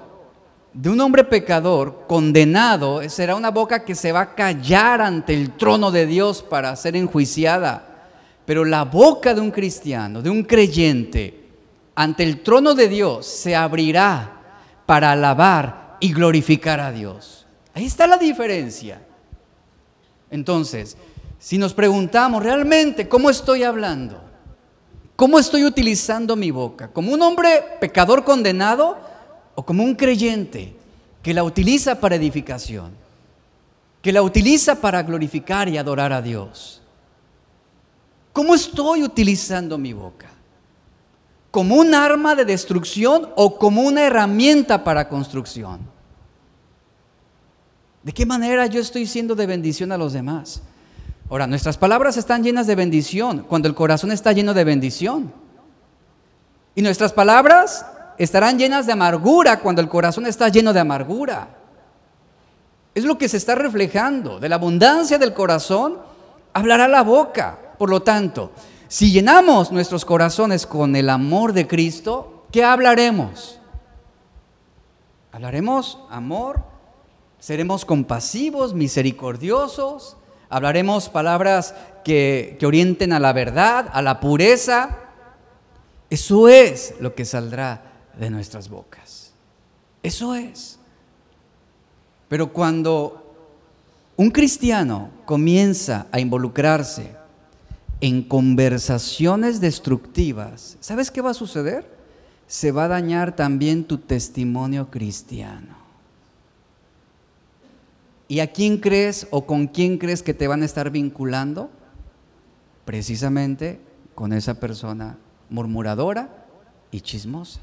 de un hombre pecador condenado, será una boca que se va a callar ante el trono de Dios para ser enjuiciada. Pero la boca de un cristiano, de un creyente, ante el trono de Dios se abrirá para alabar y glorificar a Dios. Ahí está la diferencia. Entonces, si nos preguntamos realmente cómo estoy hablando, cómo estoy utilizando mi boca, como un hombre pecador condenado o como un creyente que la utiliza para edificación, que la utiliza para glorificar y adorar a Dios. ¿Cómo estoy utilizando mi boca? como un arma de destrucción o como una herramienta para construcción. ¿De qué manera yo estoy siendo de bendición a los demás? Ahora, nuestras palabras están llenas de bendición cuando el corazón está lleno de bendición. Y nuestras palabras estarán llenas de amargura cuando el corazón está lleno de amargura. Es lo que se está reflejando. De la abundancia del corazón hablará la boca. Por lo tanto, si llenamos nuestros corazones con el amor de Cristo, ¿qué hablaremos? Hablaremos amor, seremos compasivos, misericordiosos, hablaremos palabras que, que orienten a la verdad, a la pureza. Eso es lo que saldrá de nuestras bocas. Eso es. Pero cuando un cristiano comienza a involucrarse en conversaciones destructivas, ¿sabes qué va a suceder? Se va a dañar también tu testimonio cristiano. ¿Y a quién crees o con quién crees que te van a estar vinculando? Precisamente con esa persona murmuradora y chismosa.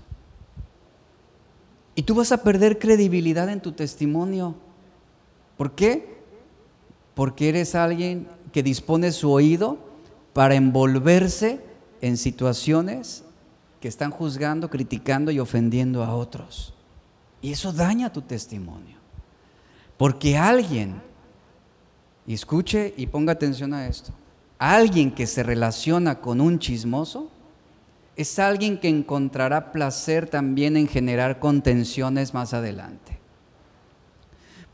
Y tú vas a perder credibilidad en tu testimonio. ¿Por qué? Porque eres alguien que dispone su oído para envolverse en situaciones que están juzgando, criticando y ofendiendo a otros. Y eso daña tu testimonio. Porque alguien, escuche y ponga atención a esto, alguien que se relaciona con un chismoso es alguien que encontrará placer también en generar contenciones más adelante.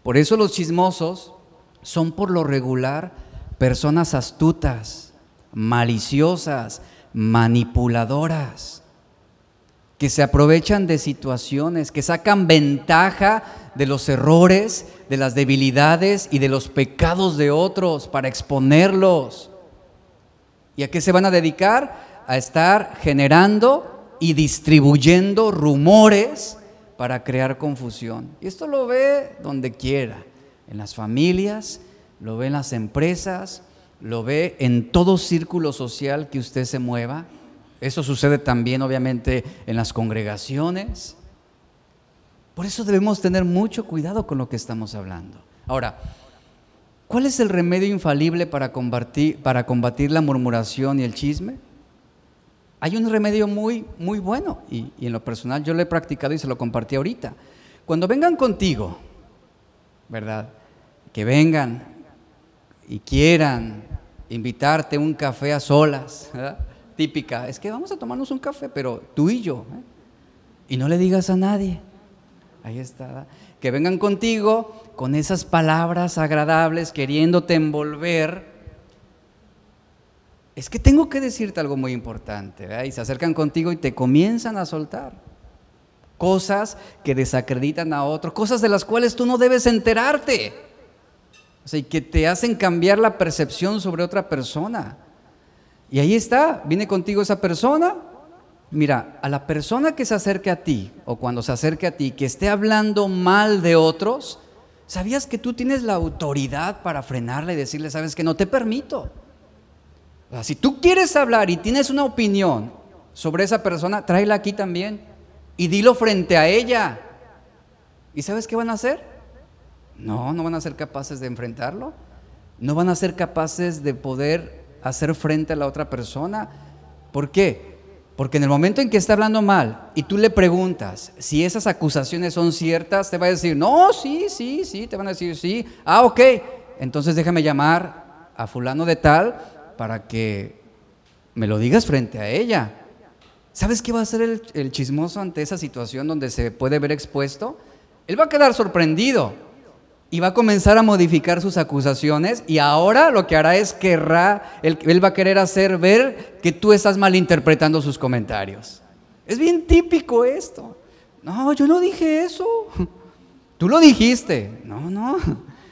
Por eso los chismosos son por lo regular personas astutas, maliciosas, manipuladoras, que se aprovechan de situaciones, que sacan ventaja de los errores, de las debilidades y de los pecados de otros para exponerlos. ¿Y a qué se van a dedicar? A estar generando y distribuyendo rumores para crear confusión. Y esto lo ve donde quiera, en las familias, lo ve en las empresas, lo ve en todo círculo social que usted se mueva. Eso sucede también obviamente en las congregaciones. Por eso debemos tener mucho cuidado con lo que estamos hablando. Ahora, ¿cuál es el remedio infalible para combatir, para combatir la murmuración y el chisme? Hay un remedio muy, muy bueno y, en lo personal yo lo he practicado y se lo compartí ahorita. Cuando vengan contigo, ¿verdad? Que vengan y quieran invitarte un café a solas, típica, es que vamos a tomarnos un café, pero tú y yo, ¿eh? y no le digas a nadie. Ahí está. Que vengan contigo con esas palabras agradables, queriéndote envolver. Es que tengo que decirte algo muy importante. Y se acercan contigo y te comienzan a soltar. Cosas que desacreditan a otros, cosas de las cuales tú no debes enterarte. O y que te hacen cambiar la percepción sobre otra persona. Y ahí está, viene contigo esa persona. Mira, a la persona que se acerque a ti, o cuando se acerque a ti, que esté hablando mal de otros, ¿sabías que tú tienes la autoridad para frenarle y decirle, sabes que no te permito? Si tú quieres hablar y tienes una opinión sobre esa persona, tráela aquí también y dilo frente a ella. ¿Y sabes qué van a hacer? No, no van a ser capaces de enfrentarlo. No van a ser capaces de poder hacer frente a la otra persona. ¿Por qué? Porque en el momento en que está hablando mal y tú le preguntas si esas acusaciones son ciertas, te va a decir, no, sí, sí, sí, te van a decir, sí. Ah, ok, entonces déjame llamar a fulano de tal para que me lo digas frente a ella. ¿Sabes qué va a hacer el, chismoso ante esa situación donde se puede ver expuesto? Él va a quedar sorprendido y va a comenzar a modificar sus acusaciones y ahora lo que hará es querrá, él, él, va a querer hacer ver que tú estás malinterpretando sus comentarios. Es bien típico esto. No, yo no dije eso. (laughs) Tú lo dijiste. No, no.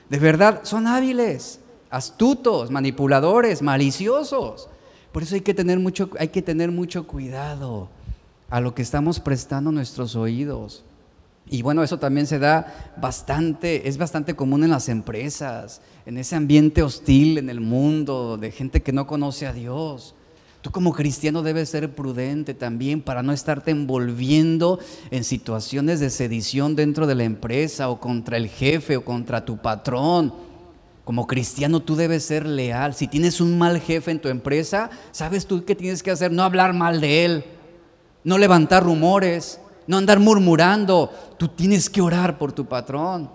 De verdad, son hábiles, astutos, manipuladores, maliciosos. Por eso hay que tener mucho, hay que tener mucho cuidado a lo que estamos prestando nuestros oídos. Y bueno, eso también se da bastante, es bastante común en las empresas, en ese ambiente hostil en el mundo, de gente que no conoce a Dios. Tú como cristiano debes ser prudente también para no estarte envolviendo en situaciones de sedición dentro de la empresa o contra el jefe o contra tu patrón. Como cristiano tú debes ser leal. Si tienes un mal jefe en tu empresa, ¿sabes tú qué tienes que hacer? No hablar mal de él, no levantar rumores, no andar murmurando. Tú tienes que orar por tu patrón,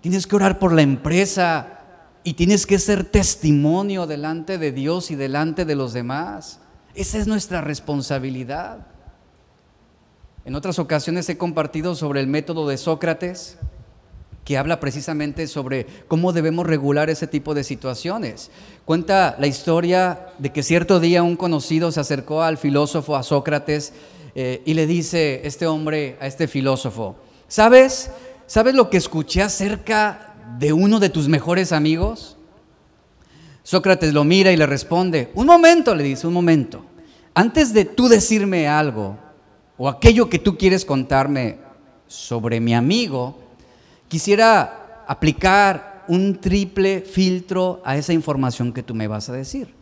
tienes que orar por la empresa y tienes que ser testimonio delante de Dios y delante de los demás. Esa es nuestra responsabilidad. En otras ocasiones he compartido sobre el método de Sócrates, que habla precisamente sobre cómo debemos regular ese tipo de situaciones. Cuenta la historia de que cierto día un conocido se acercó al filósofo, a Sócrates, eh, y le dice este hombre a este filósofo, ¿sabes? ¿Sabes lo que escuché acerca de uno de tus mejores amigos? Sócrates lo mira y le responde, un momento, le dice, un momento, antes de tú decirme algo o aquello que tú quieres contarme sobre mi amigo, quisiera aplicar un triple filtro a esa información que tú me vas a decir.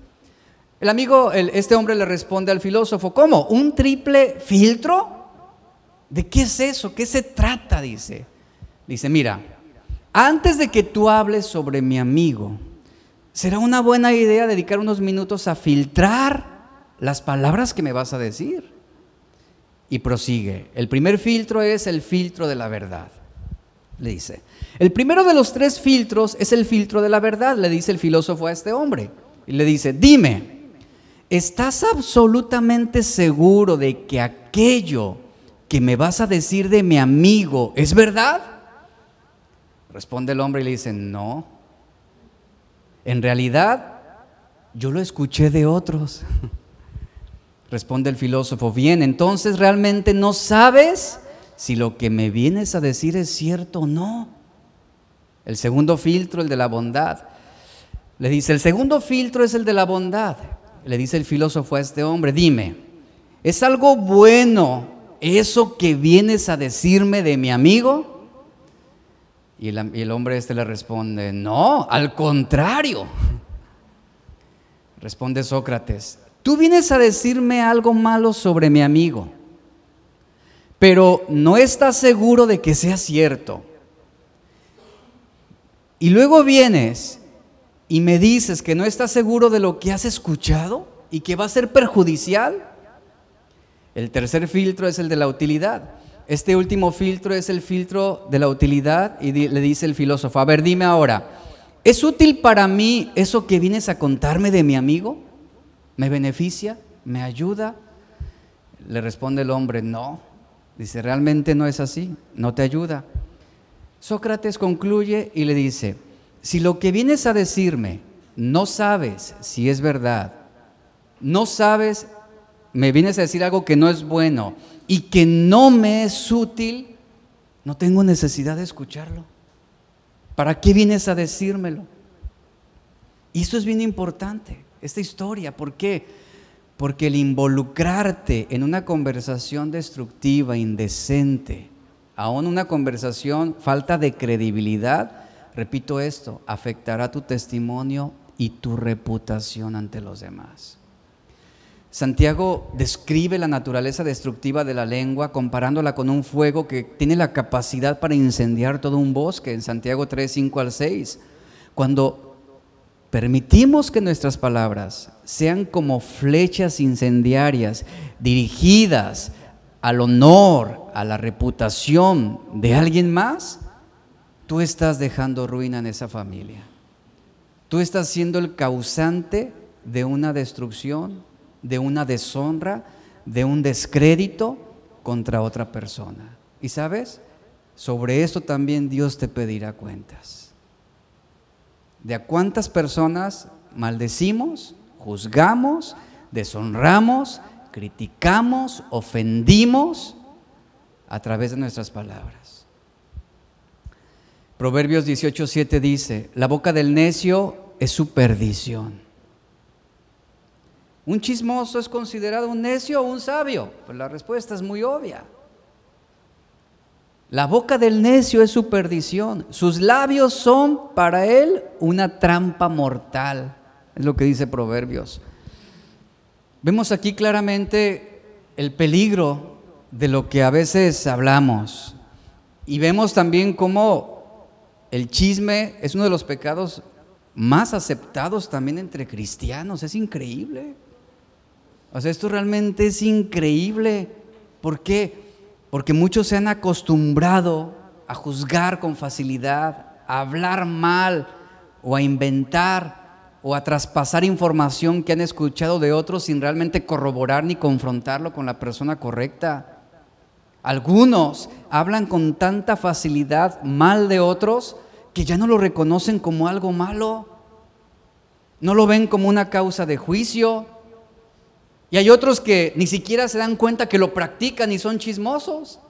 El amigo, este hombre le responde al filósofo, ¿cómo? ¿Un triple filtro? ¿De qué es eso? ¿Qué se trata? Dice. Dice, mira, antes de que tú hables sobre mi amigo, será una buena idea dedicar unos minutos a filtrar las palabras que me vas a decir. Y prosigue. El primer filtro es el filtro de la verdad. Le dice. El primero de los tres filtros es el filtro de la verdad, le dice el filósofo a este hombre. Y le dice, dime, ¿estás absolutamente seguro de que aquello que me vas a decir de mi amigo es verdad? Responde el hombre y le dice, no. En realidad, yo lo escuché de otros. (laughs) Responde el filósofo, bien, entonces realmente no sabes si lo que me vienes a decir es cierto o no. El segundo filtro, el de la bondad. Le dice, el segundo filtro es el de la bondad. Le dice el filósofo a este hombre, dime, ¿es algo bueno eso que vienes a decirme de mi amigo? Y el, y el hombre este le responde, no, al contrario. Responde Sócrates, tú vienes a decirme algo malo sobre mi amigo, pero no estás seguro de que sea cierto. Y luego vienes y me dices que no estás seguro de lo que has escuchado y que va a ser perjudicial. El tercer filtro es el de la utilidad. Este último filtro es el filtro de la utilidad y le dice el filósofo, a ver, dime ahora, ¿es útil para mí eso que vienes a contarme de mi amigo? ¿Me beneficia? ¿Me ayuda? Le responde el hombre, no. Dice, realmente no es así, no te ayuda. Sócrates concluye y le dice, si lo que vienes a decirme no sabes si es verdad, no sabes, me vienes a decir algo que no es bueno y que no me es útil, no tengo necesidad de escucharlo. ¿Para qué vienes a decírmelo? Y esto es bien importante, esta historia. ¿Por qué? Porque el involucrarte en una conversación destructiva, indecente, aún una conversación falta de credibilidad, repito esto, afectará tu testimonio y tu reputación ante los demás. Santiago describe la naturaleza destructiva de la lengua comparándola con un fuego que tiene la capacidad para incendiar todo un bosque en Santiago 3, 5 al 6. Cuando permitimos que nuestras palabras sean como flechas incendiarias dirigidas al honor, a la reputación de alguien más, tú estás dejando ruina en esa familia. Tú estás siendo el causante de una destrucción, de una deshonra, de un descrédito contra otra persona. Y sabes, sobre esto también Dios te pedirá cuentas. De a cuántas personas maldecimos, juzgamos, deshonramos, criticamos, ofendimos a través de nuestras palabras. Proverbios 18:7 dice, la boca del necio es su perdición. ¿Un chismoso es considerado un necio o un sabio? Pues la respuesta es muy obvia. La boca del necio es su perdición. Sus labios son para él una trampa mortal. Es lo que dice Proverbios. Vemos aquí claramente el peligro de lo que a veces hablamos. Y vemos también cómo el chisme es uno de los pecados más aceptados también entre cristianos. Es increíble. O sea, esto realmente es increíble. ¿Por qué? Porque muchos se han acostumbrado a juzgar con facilidad, a hablar mal o a inventar o a traspasar información que han escuchado de otros sin realmente corroborar ni confrontarlo con la persona correcta. Algunos hablan con tanta facilidad mal de otros que ya no lo reconocen como algo malo, no lo ven como una causa de juicio. Y hay otros que ni siquiera se dan cuenta que lo practican y son chismosos.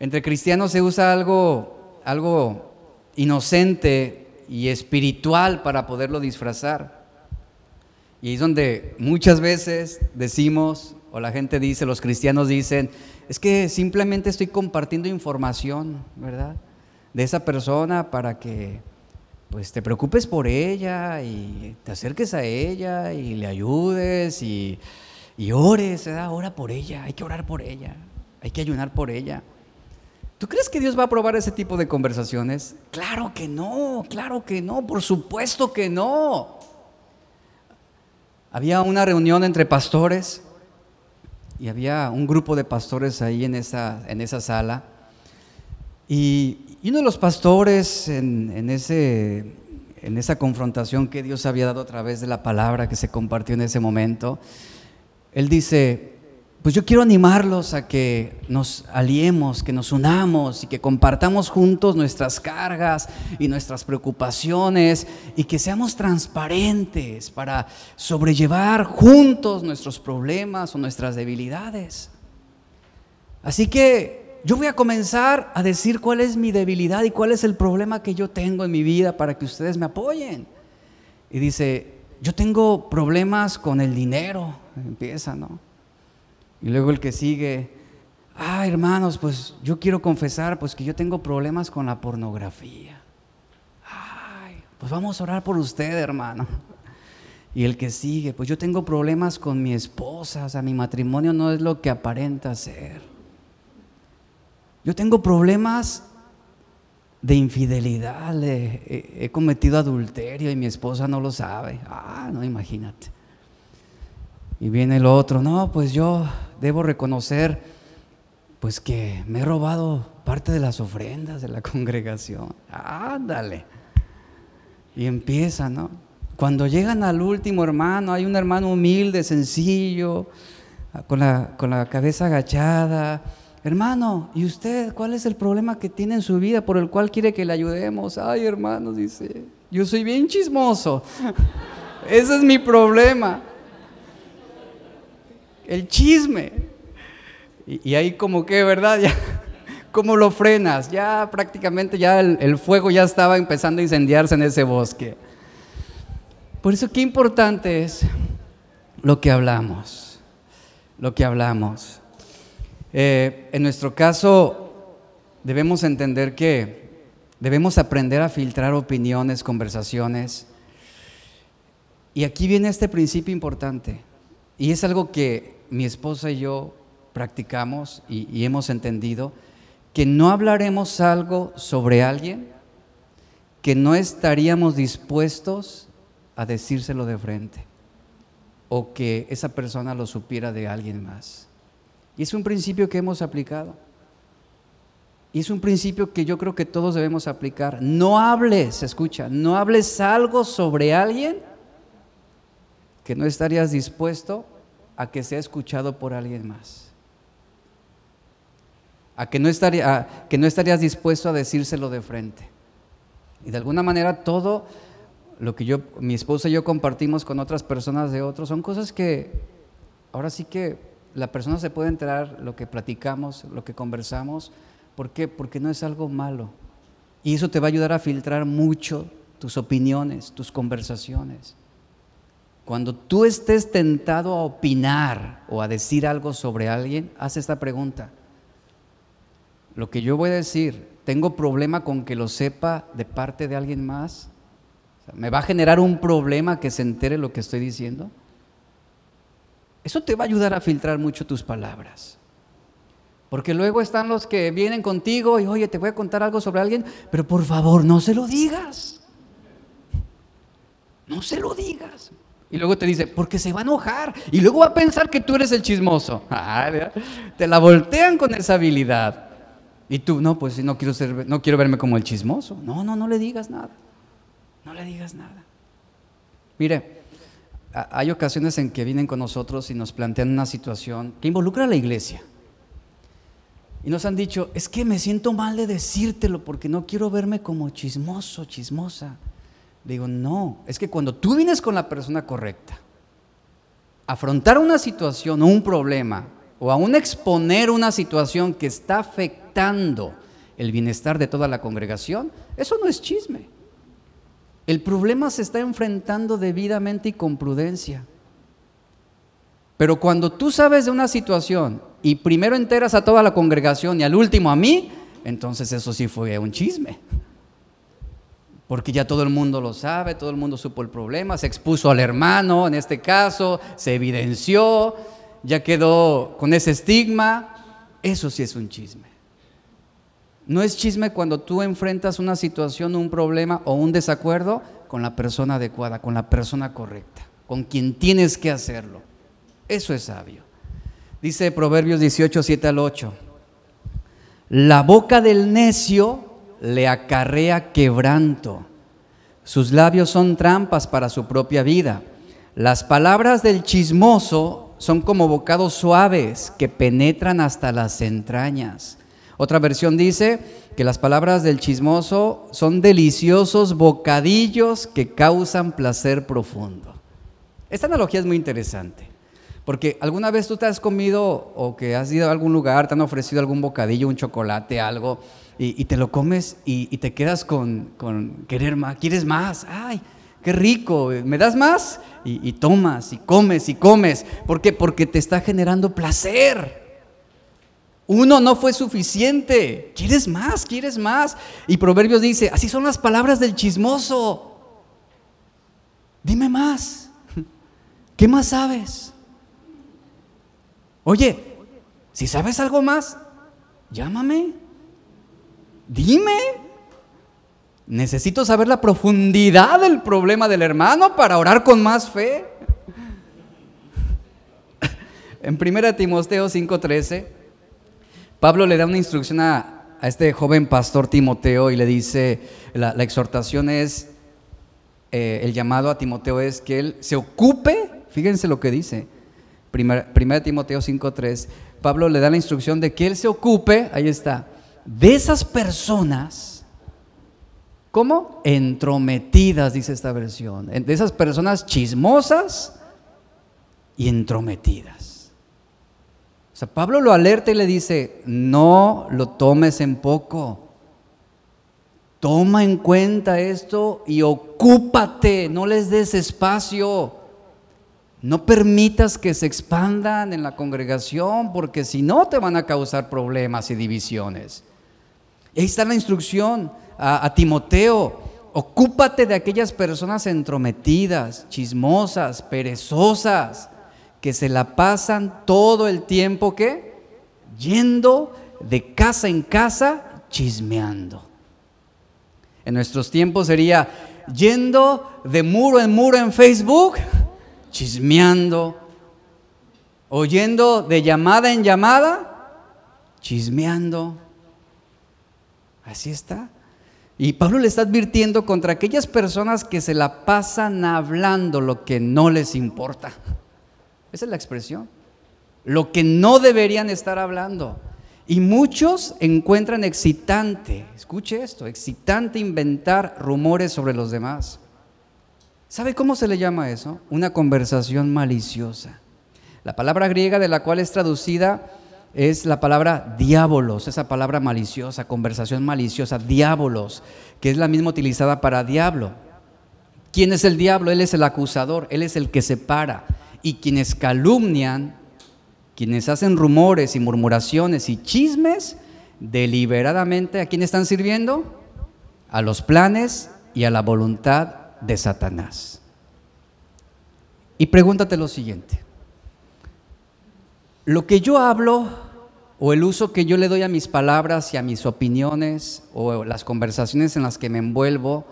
Entre cristianos se usa algo, algo inocente y espiritual para poderlo disfrazar. Y es donde muchas veces decimos, o la gente dice, los cristianos dicen, es que simplemente estoy compartiendo información, ¿verdad? De esa persona para que pues te preocupes por ella y te acerques a ella y le ayudes y, y ores, ¿verdad? Ora por ella, hay que orar por ella, hay que ayunar por ella. ¿Tú crees que Dios va a aprobar ese tipo de conversaciones? Claro que no, claro que no, por supuesto que no. había una reunión entre pastores y había un grupo de pastores ahí en esa, en esa sala. Y, uno de los pastores en esa confrontación que Dios había dado a través de la palabra que se compartió en ese momento, él dice, pues yo quiero animarlos a que nos aliemos, que nos unamos y que compartamos juntos nuestras cargas y nuestras preocupaciones y que seamos transparentes para sobrellevar juntos nuestros problemas o nuestras debilidades. Así que yo voy a comenzar a decir cuál es mi debilidad y cuál es el problema que yo tengo en mi vida para que ustedes me apoyen. Y dice, yo tengo problemas con el dinero, empieza, ¿no? Y luego el que sigue, ah, hermanos, pues yo quiero confesar pues que yo tengo problemas con la pornografía. Ay, pues vamos a orar por usted, hermano. Y el que sigue, pues yo tengo problemas con mi esposa, o sea, mi matrimonio no es lo que aparenta ser. Yo tengo problemas de infidelidad, he cometido adulterio y mi esposa no lo sabe. Ah, no, imagínate. Y viene el otro, no, pues yo debo reconocer pues que me he robado parte de las ofrendas de la (laughs) congregación. Ándale. Y empieza, ¿no? Cuando llegan al último hermano, hay un hermano humilde, sencillo, con la, con la cabeza agachada. Hermano, ¿y usted cuál es el problema que tiene en su vida por el cual quiere que le ayudemos? Ay, hermano, dice, yo soy bien chismoso. (laughs) Ese es mi problema el chisme. Y, ahí como que, ¿verdad? (laughs) Ya, ¿Cómo lo frenas? Ya prácticamente ya el, fuego ya estaba empezando a incendiarse en ese bosque. Por eso qué importante es lo que hablamos, lo que hablamos. Eh, en nuestro caso debemos entender que debemos aprender a filtrar opiniones, conversaciones. Y aquí viene este principio importante. Y es algo que mi esposa y yo practicamos y, hemos entendido, que no hablaremos algo sobre alguien que no estaríamos dispuestos a decírselo de frente o que esa persona lo supiera de alguien más. Y es un principio que hemos aplicado. Y es un principio que yo creo que todos debemos aplicar. No hables, escucha, no hables algo sobre alguien que no estarías dispuesto a que sea escuchado por alguien más. A que no, estaría, que no estarías dispuesto a decírselo de frente. Y de alguna manera todo lo que yo, mi esposa y yo compartimos con otras personas de otros son cosas que ahora sí que la persona se puede enterar lo que platicamos, lo que conversamos. ¿Por qué? Porque no es algo malo. Y eso te va a ayudar a filtrar mucho tus opiniones, tus conversaciones. Cuando tú estés tentado a opinar o a decir algo sobre alguien, haz esta pregunta. Lo que yo voy a decir, ¿tengo problema con que lo sepa de parte de alguien más? ¿Me va a generar un problema que se entere lo que estoy diciendo? Eso te va a ayudar a filtrar mucho tus palabras. Porque luego están los que vienen contigo y, oye, te voy a contar algo sobre alguien, pero por favor no se lo digas. No se lo digas. Y luego te dice, porque se va a enojar. Y luego va a pensar que tú eres el chismoso. (laughs) Te la voltean con esa habilidad. Y tú, no, pues no quiero, ser, no quiero verme como el chismoso. No, no, no le digas nada. No le digas nada. Mire, hay ocasiones en que vienen con nosotros y nos plantean una situación que involucra a la iglesia. Y nos han dicho, es que me siento mal de decírtelo porque no quiero verme como chismoso, chismosa. Digo, no, es que cuando tú vienes con la persona correcta, afrontar una situación o un problema, o aún exponer una situación que está afectando el bienestar de toda la congregación, eso no es chisme. El problema se está enfrentando debidamente y con prudencia. Pero cuando tú sabes de una situación y primero enteras a toda la congregación y al último a mí, entonces eso sí fue un chisme porque ya todo el mundo lo sabe, todo el mundo supo el problema, se expuso al hermano en este caso, se evidenció, ya quedó con ese estigma. Eso sí es un chisme. No es chisme cuando tú enfrentas una situación, un problema o un desacuerdo con la persona adecuada, con la persona correcta. con quien tienes que hacerlo. Eso es sabio. Dice Proverbios 18, 7 al 8. La boca del necio le acarrea quebranto. Sus labios son trampas para su propia vida. Las palabras del chismoso son como bocados suaves que penetran hasta las entrañas. Otra versión dice que las palabras del chismoso son deliciosos bocadillos que causan placer profundo. Esta analogía es muy interesante, porque alguna vez tú te has comido o que has ido a algún lugar, te han ofrecido algún bocadillo, un chocolate, algo, y, te lo comes y, te quedas con, querer más, quieres más, ay, qué rico, ¿me das más? Y, y tomas y comes y comes. ¿Por qué? Porque te está generando placer. Uno no fue suficiente. ¿Quieres más? ¿Quieres más? Y Proverbios dice, así son las palabras del chismoso. Dime más. (laughs) ¿Qué más sabes? Oye, si sabes algo más, llámame. Dime. Necesito saber la profundidad del problema del hermano para orar con más fe. (laughs) En 1 Timoteo 5:13 Pablo le da una instrucción a, este joven pastor Timoteo y le dice, la, exhortación es, eh, el llamado a Timoteo es que él se ocupe, fíjense lo que dice, 1 Timoteo 5.3, Pablo le da la instrucción de que él se ocupe, ahí está, de esas personas, ¿cómo? Entrometidas, dice esta versión, de esas personas chismosas y entrometidas. Pablo lo alerta y le dice, no lo tomes en poco. Toma en cuenta esto y ocúpate, no les des espacio. No permitas que se expandan en la congregación porque si no te van a causar problemas y divisiones. ahí está la instrucción a, a Timoteo. Ocúpate de aquellas personas entrometidas, chismosas, perezosas que se la pasan todo el tiempo que yendo de casa en casa chismeando. En nuestros tiempos sería yendo de muro en muro en Facebook chismeando, o yendo de llamada en llamada chismeando. Así está. Y Pablo le está advirtiendo contra aquellas personas que se la pasan hablando lo que no les importa. Esa es la expresión. Lo que no deberían estar hablando. Y muchos encuentran excitante, escuche esto, excitante inventar rumores sobre los demás. ¿Sabe cómo se le llama eso? Una conversación maliciosa. La palabra griega de la cual es traducida es la palabra diabolos, esa palabra maliciosa, conversación maliciosa, diabolos, que es la misma utilizada para diablo. ¿Quién es el diablo? Él es el acusador, él es el que separa, y quienes calumnian, quienes hacen rumores y murmuraciones y chismes, deliberadamente a quién están sirviendo? A los planes y a la voluntad de Satanás. Y pregúntate lo siguiente. Lo que yo hablo o el uso que yo le doy a mis palabras y a mis opiniones o las conversaciones en las que me envuelvo,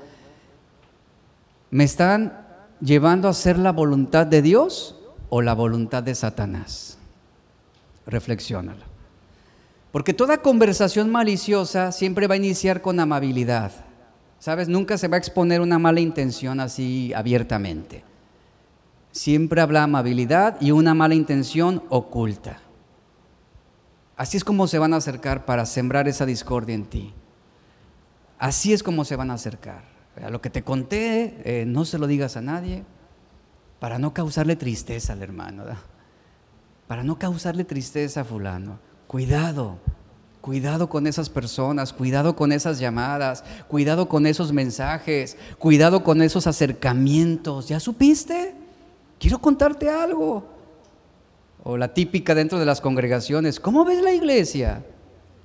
¿me están llevando a hacer la voluntad de Dios o la voluntad de Satanás? Reflexiónalo. Porque toda conversación maliciosa siempre va a iniciar con amabilidad. ¿Sabes? Nunca se va a exponer una mala intención así abiertamente. Siempre habla amabilidad y una mala intención oculta. Así es como se van a acercar para sembrar esa discordia en ti. Así es como se van a acercar. A lo que te conté, eh, no se lo digas a nadie, para no causarle tristeza al hermano, para no causarle tristeza a fulano. Cuidado, cuidado con esas personas, cuidado con esas llamadas, cuidado con esos mensajes, cuidado con esos acercamientos. ¿Ya supiste? Quiero contarte algo. O la típica dentro de las congregaciones, ¿cómo ves la iglesia?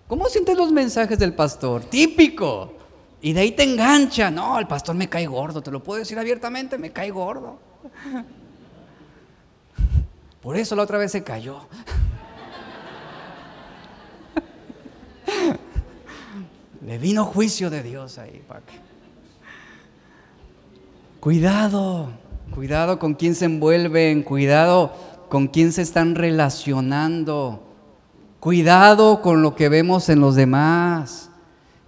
¿Cómo sientes los mensajes del pastor? Típico. Y de ahí te engancha. No, el pastor me cae gordo, te lo puedo decir abiertamente, me cae gordo. Por eso la otra vez se cayó. Le vino juicio de Dios ahí. Cuidado, Cuidado con quién se envuelven, cuidado con quién se están relacionando. Cuidado con lo que vemos en los demás.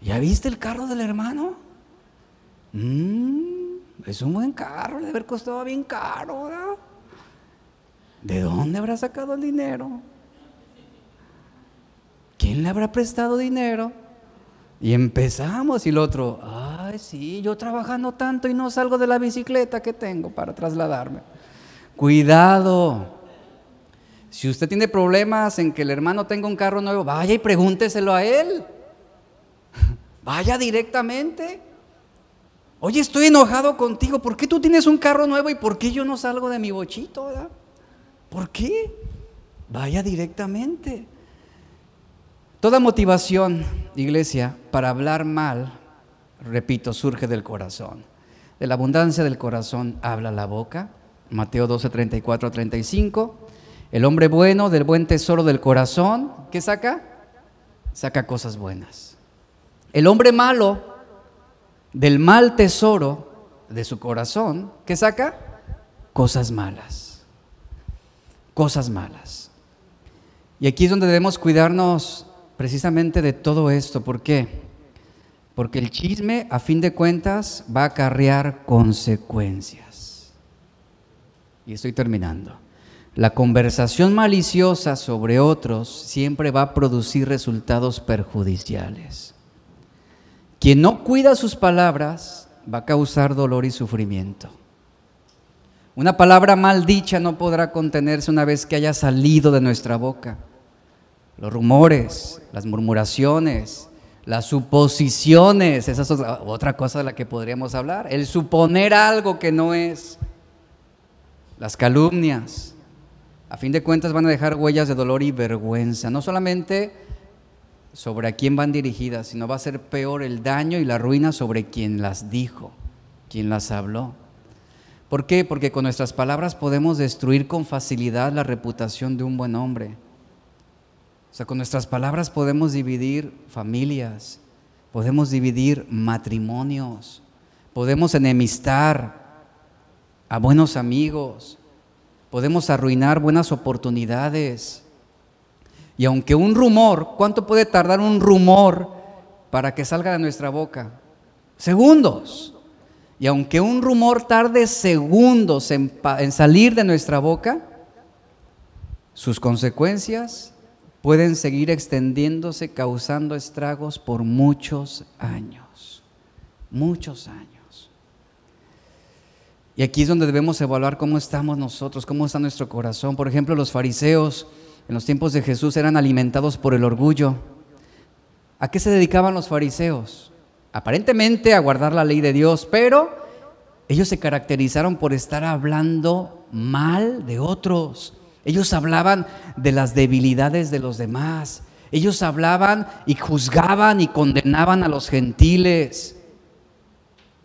¿Ya viste el carro del hermano? Mm, es un buen carro, debe haber costado bien caro. ¿verdad? ¿De dónde habrá sacado el dinero? ¿Quién le habrá prestado dinero? Y empezamos y el otro, ay, sí, yo trabajando tanto y no salgo de la bicicleta que tengo para trasladarme. Cuidado. Si usted tiene problemas en que el hermano tenga un carro nuevo, vaya y pregúnteselo a él. (laughs) Vaya directamente. Oye, estoy enojado contigo. ¿Por qué tú tienes un carro nuevo y por qué yo no salgo de mi bochito? ¿Por qué? Vaya directamente. Toda motivación, iglesia, para hablar mal, repito, surge del corazón. De la abundancia del corazón habla la boca. Mateo 12, 34 35. El hombre bueno del buen tesoro del corazón, ¿qué saca? Saca cosas buenas. El hombre malo del mal tesoro de su corazón, ¿qué saca? Cosas malas. Cosas malas. Y aquí es donde debemos cuidarnos precisamente de todo esto. ¿Por qué? Porque el chisme, a fin de cuentas, va a acarrear consecuencias. Y estoy terminando. La conversación maliciosa sobre otros siempre va a producir resultados perjudiciales. Quien no cuida sus palabras va a causar dolor y sufrimiento. Una palabra mal dicha no podrá contenerse una vez que haya salido de nuestra boca. Los rumores, las murmuraciones, las suposiciones, esa es otra, cosa de la que podríamos hablar, el suponer algo que no es, las calumnias, a fin de cuentas van a dejar huellas de dolor y vergüenza, no solamente sobre a quién van dirigidas, sino va a ser peor el daño y la ruina sobre quien las dijo, quien las habló. ¿Por qué? Porque con nuestras palabras podemos destruir con facilidad la reputación de un buen hombre o sea, con nuestras palabras podemos dividir familias, podemos dividir matrimonios, podemos enemistar a buenos amigos, podemos arruinar buenas oportunidades. Y aunque un rumor, ¿cuánto puede tardar un rumor para que salga de nuestra boca? Segundos. Y aunque un rumor tarde segundos en, salir de nuestra boca, sus consecuencias pueden seguir extendiéndose causando estragos por muchos años, muchos años. Y aquí es donde debemos evaluar cómo estamos nosotros, cómo está nuestro corazón. Por ejemplo, los fariseos en los tiempos de Jesús eran alimentados por el orgullo. ¿A qué se dedicaban los fariseos? Aparentemente a guardar la ley de Dios, pero ellos se caracterizaron por estar hablando mal de otros ellos hablaban de las debilidades de los demás. Ellos hablaban y juzgaban y condenaban a los gentiles,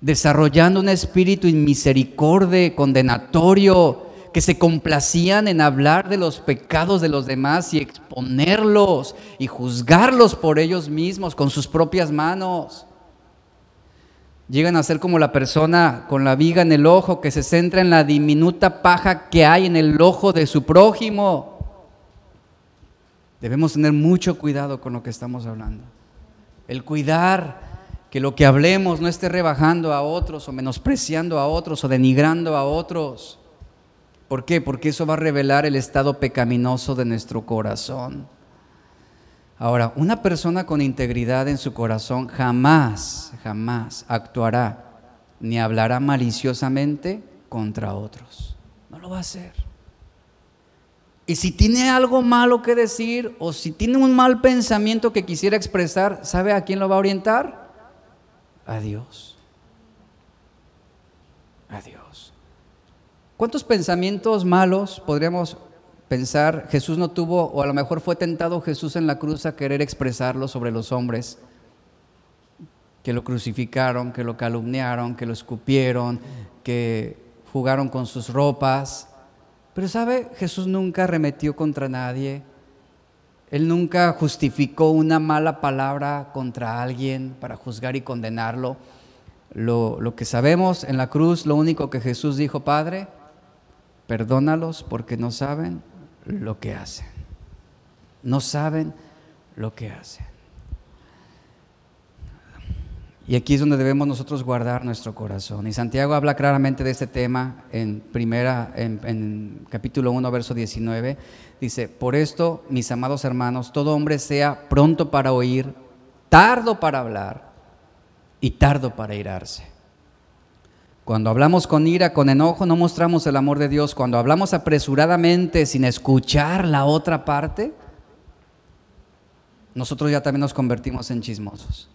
desarrollando un espíritu inmisericordia, condenatorio, que se complacían en hablar de los pecados de los demás y exponerlos y juzgarlos por ellos mismos con sus propias manos. Llegan a ser como la persona con la viga en el ojo que se centra en la diminuta paja que hay en el ojo de su prójimo. Debemos tener mucho cuidado con lo que estamos hablando. El cuidar que lo que hablemos no esté rebajando a otros o menospreciando a otros o denigrando a otros. ¿Por qué? Porque eso va a revelar el estado pecaminoso de nuestro corazón. Ahora, una persona con integridad en su corazón jamás, jamás actuará ni hablará maliciosamente contra otros. No lo va a hacer. Y si tiene algo malo que decir o si tiene un mal pensamiento que quisiera expresar, ¿sabe a quién lo va a orientar? A Dios. A Dios. ¿Cuántos pensamientos malos podríamos pensar, Jesús no tuvo, o a lo mejor fue tentado Jesús en la cruz a querer expresarlo sobre los hombres que lo crucificaron, que lo calumniaron, que lo escupieron, que jugaron con sus ropas. Pero sabe, Jesús nunca remetió contra nadie. Él nunca justificó una mala palabra contra alguien para juzgar y condenarlo. lo, lo que sabemos en la cruz, lo único que Jesús dijo, Padre, perdónalos porque no saben lo que hacen. No saben lo que hacen. Y aquí es donde debemos nosotros guardar nuestro corazón. Y Santiago habla claramente de este tema en primera, en, capítulo 1, verso 19. Dice, por esto, mis amados hermanos, todo hombre sea pronto para oír, tardo para hablar y tardo para irarse. Cuando hablamos con ira, con enojo, no mostramos el amor de Dios. Cuando hablamos apresuradamente, sin escuchar la otra parte, nosotros ya también nos convertimos en chismosos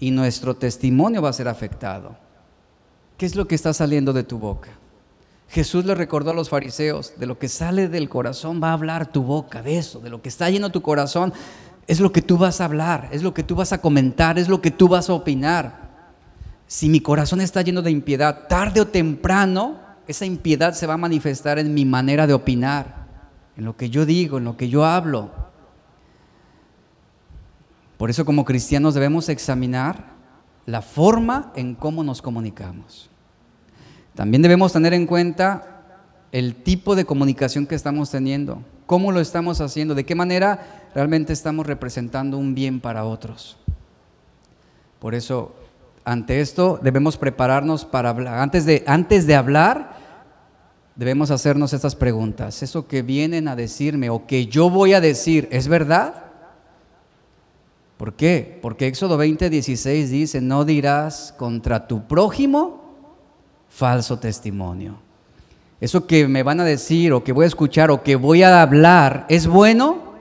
y nuestro testimonio va a ser afectado. ¿Qué es lo que está saliendo de tu boca? Jesús le recordó a los fariseos, de lo que sale del corazón va a hablar tu boca, de eso, de lo que está lleno tu corazón, es lo que tú vas a hablar, es lo que tú vas a comentar, es lo que tú vas a opinar. Si mi corazón está lleno de impiedad, tarde o temprano, esa impiedad se va a manifestar en mi manera de opinar, en lo que yo digo, en lo que yo hablo. Por eso como cristianos debemos examinar la forma en cómo nos comunicamos. También debemos tener en cuenta el tipo de comunicación que estamos teniendo, cómo lo estamos haciendo, de qué manera realmente estamos representando un bien para otros. Por eso, ante esto debemos prepararnos para hablar. Antes de, antes de hablar, debemos hacernos estas preguntas. ¿Eso que vienen a decirme o que yo voy a decir es verdad? ¿Por qué? Porque Éxodo 20, 16 dice, no dirás contra tu prójimo falso testimonio. Eso que me van a decir o que voy a escuchar o que voy a hablar, ¿es bueno?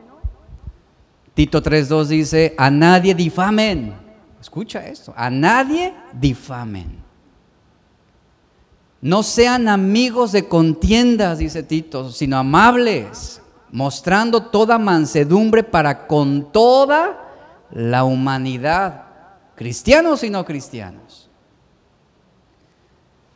Tito 3.2 dice, a nadie difamen. Escucha esto, a nadie difamen. No sean amigos de contiendas, dice Tito, sino amables, mostrando toda mansedumbre para con toda la humanidad, cristianos y no cristianos.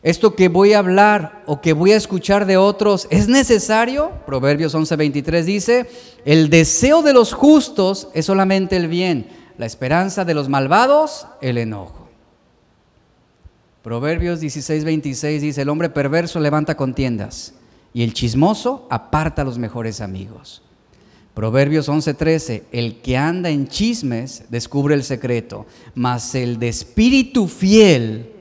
Esto que voy a hablar o que voy a escuchar de otros es necesario. Proverbios 11:23 dice, el deseo de los justos es solamente el bien, la esperanza de los malvados, el enojo. Proverbios 16:26 dice, el hombre perverso levanta contiendas y el chismoso aparta a los mejores amigos. Proverbios 11:13, el que anda en chismes descubre el secreto, mas el de espíritu fiel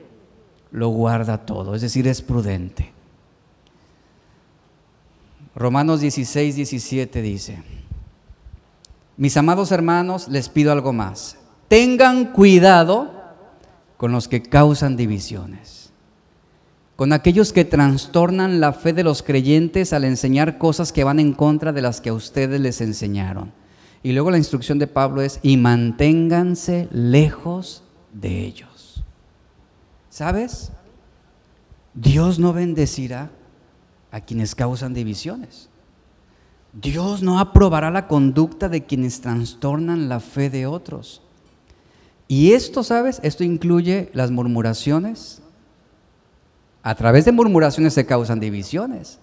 lo guarda todo, es decir, es prudente. Romanos 16, 17 dice, mis amados hermanos, les pido algo más, tengan cuidado con los que causan divisiones con aquellos que trastornan la fe de los creyentes al enseñar cosas que van en contra de las que a ustedes les enseñaron. Y luego la instrucción de Pablo es, y manténganse lejos de ellos. ¿Sabes? Dios no bendecirá a quienes causan divisiones. Dios no aprobará la conducta de quienes trastornan la fe de otros. Y esto, ¿sabes? Esto incluye las murmuraciones, a través de murmuraciones se causan divisiones.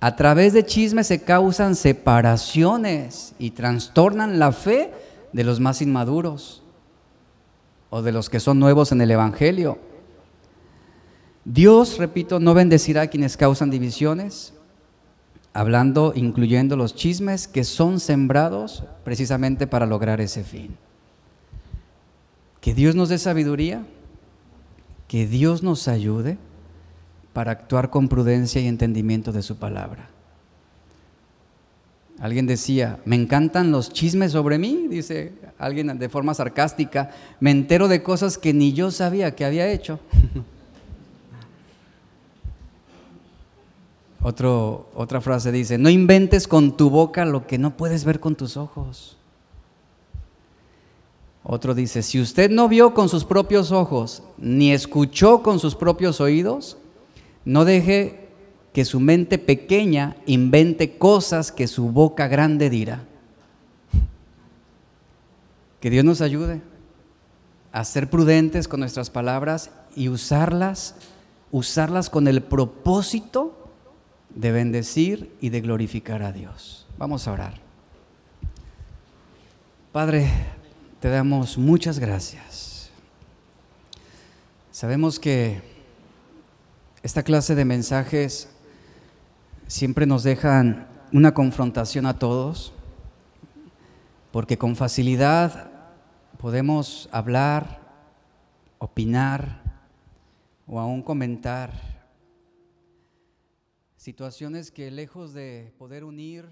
A través de chismes se causan separaciones y trastornan la fe de los más inmaduros o de los que son nuevos en el Evangelio. Dios, repito, no bendecirá a quienes causan divisiones, hablando, incluyendo los chismes que son sembrados precisamente para lograr ese fin. Que Dios nos dé sabiduría, que Dios nos ayude para actuar con prudencia y entendimiento de su palabra. Alguien decía, me encantan los chismes sobre mí, dice alguien de forma sarcástica, me entero de cosas que ni yo sabía que había hecho. (laughs) otra frase dice, no inventes con tu boca lo que no puedes ver con tus ojos. Otro dice, si usted no vio con sus propios ojos, ni escuchó con sus propios oídos, no deje que su mente pequeña invente cosas que su boca grande dirá. Que Dios nos ayude a ser prudentes con nuestras palabras y usarlas, usarlas con el propósito de bendecir y de glorificar a Dios. Vamos a orar. Padre, te damos muchas gracias Sabemos que esta clase de mensajes siempre nos dejan una confrontación a todos, porque con facilidad podemos hablar, opinar o aún comentar situaciones que lejos de poder unir,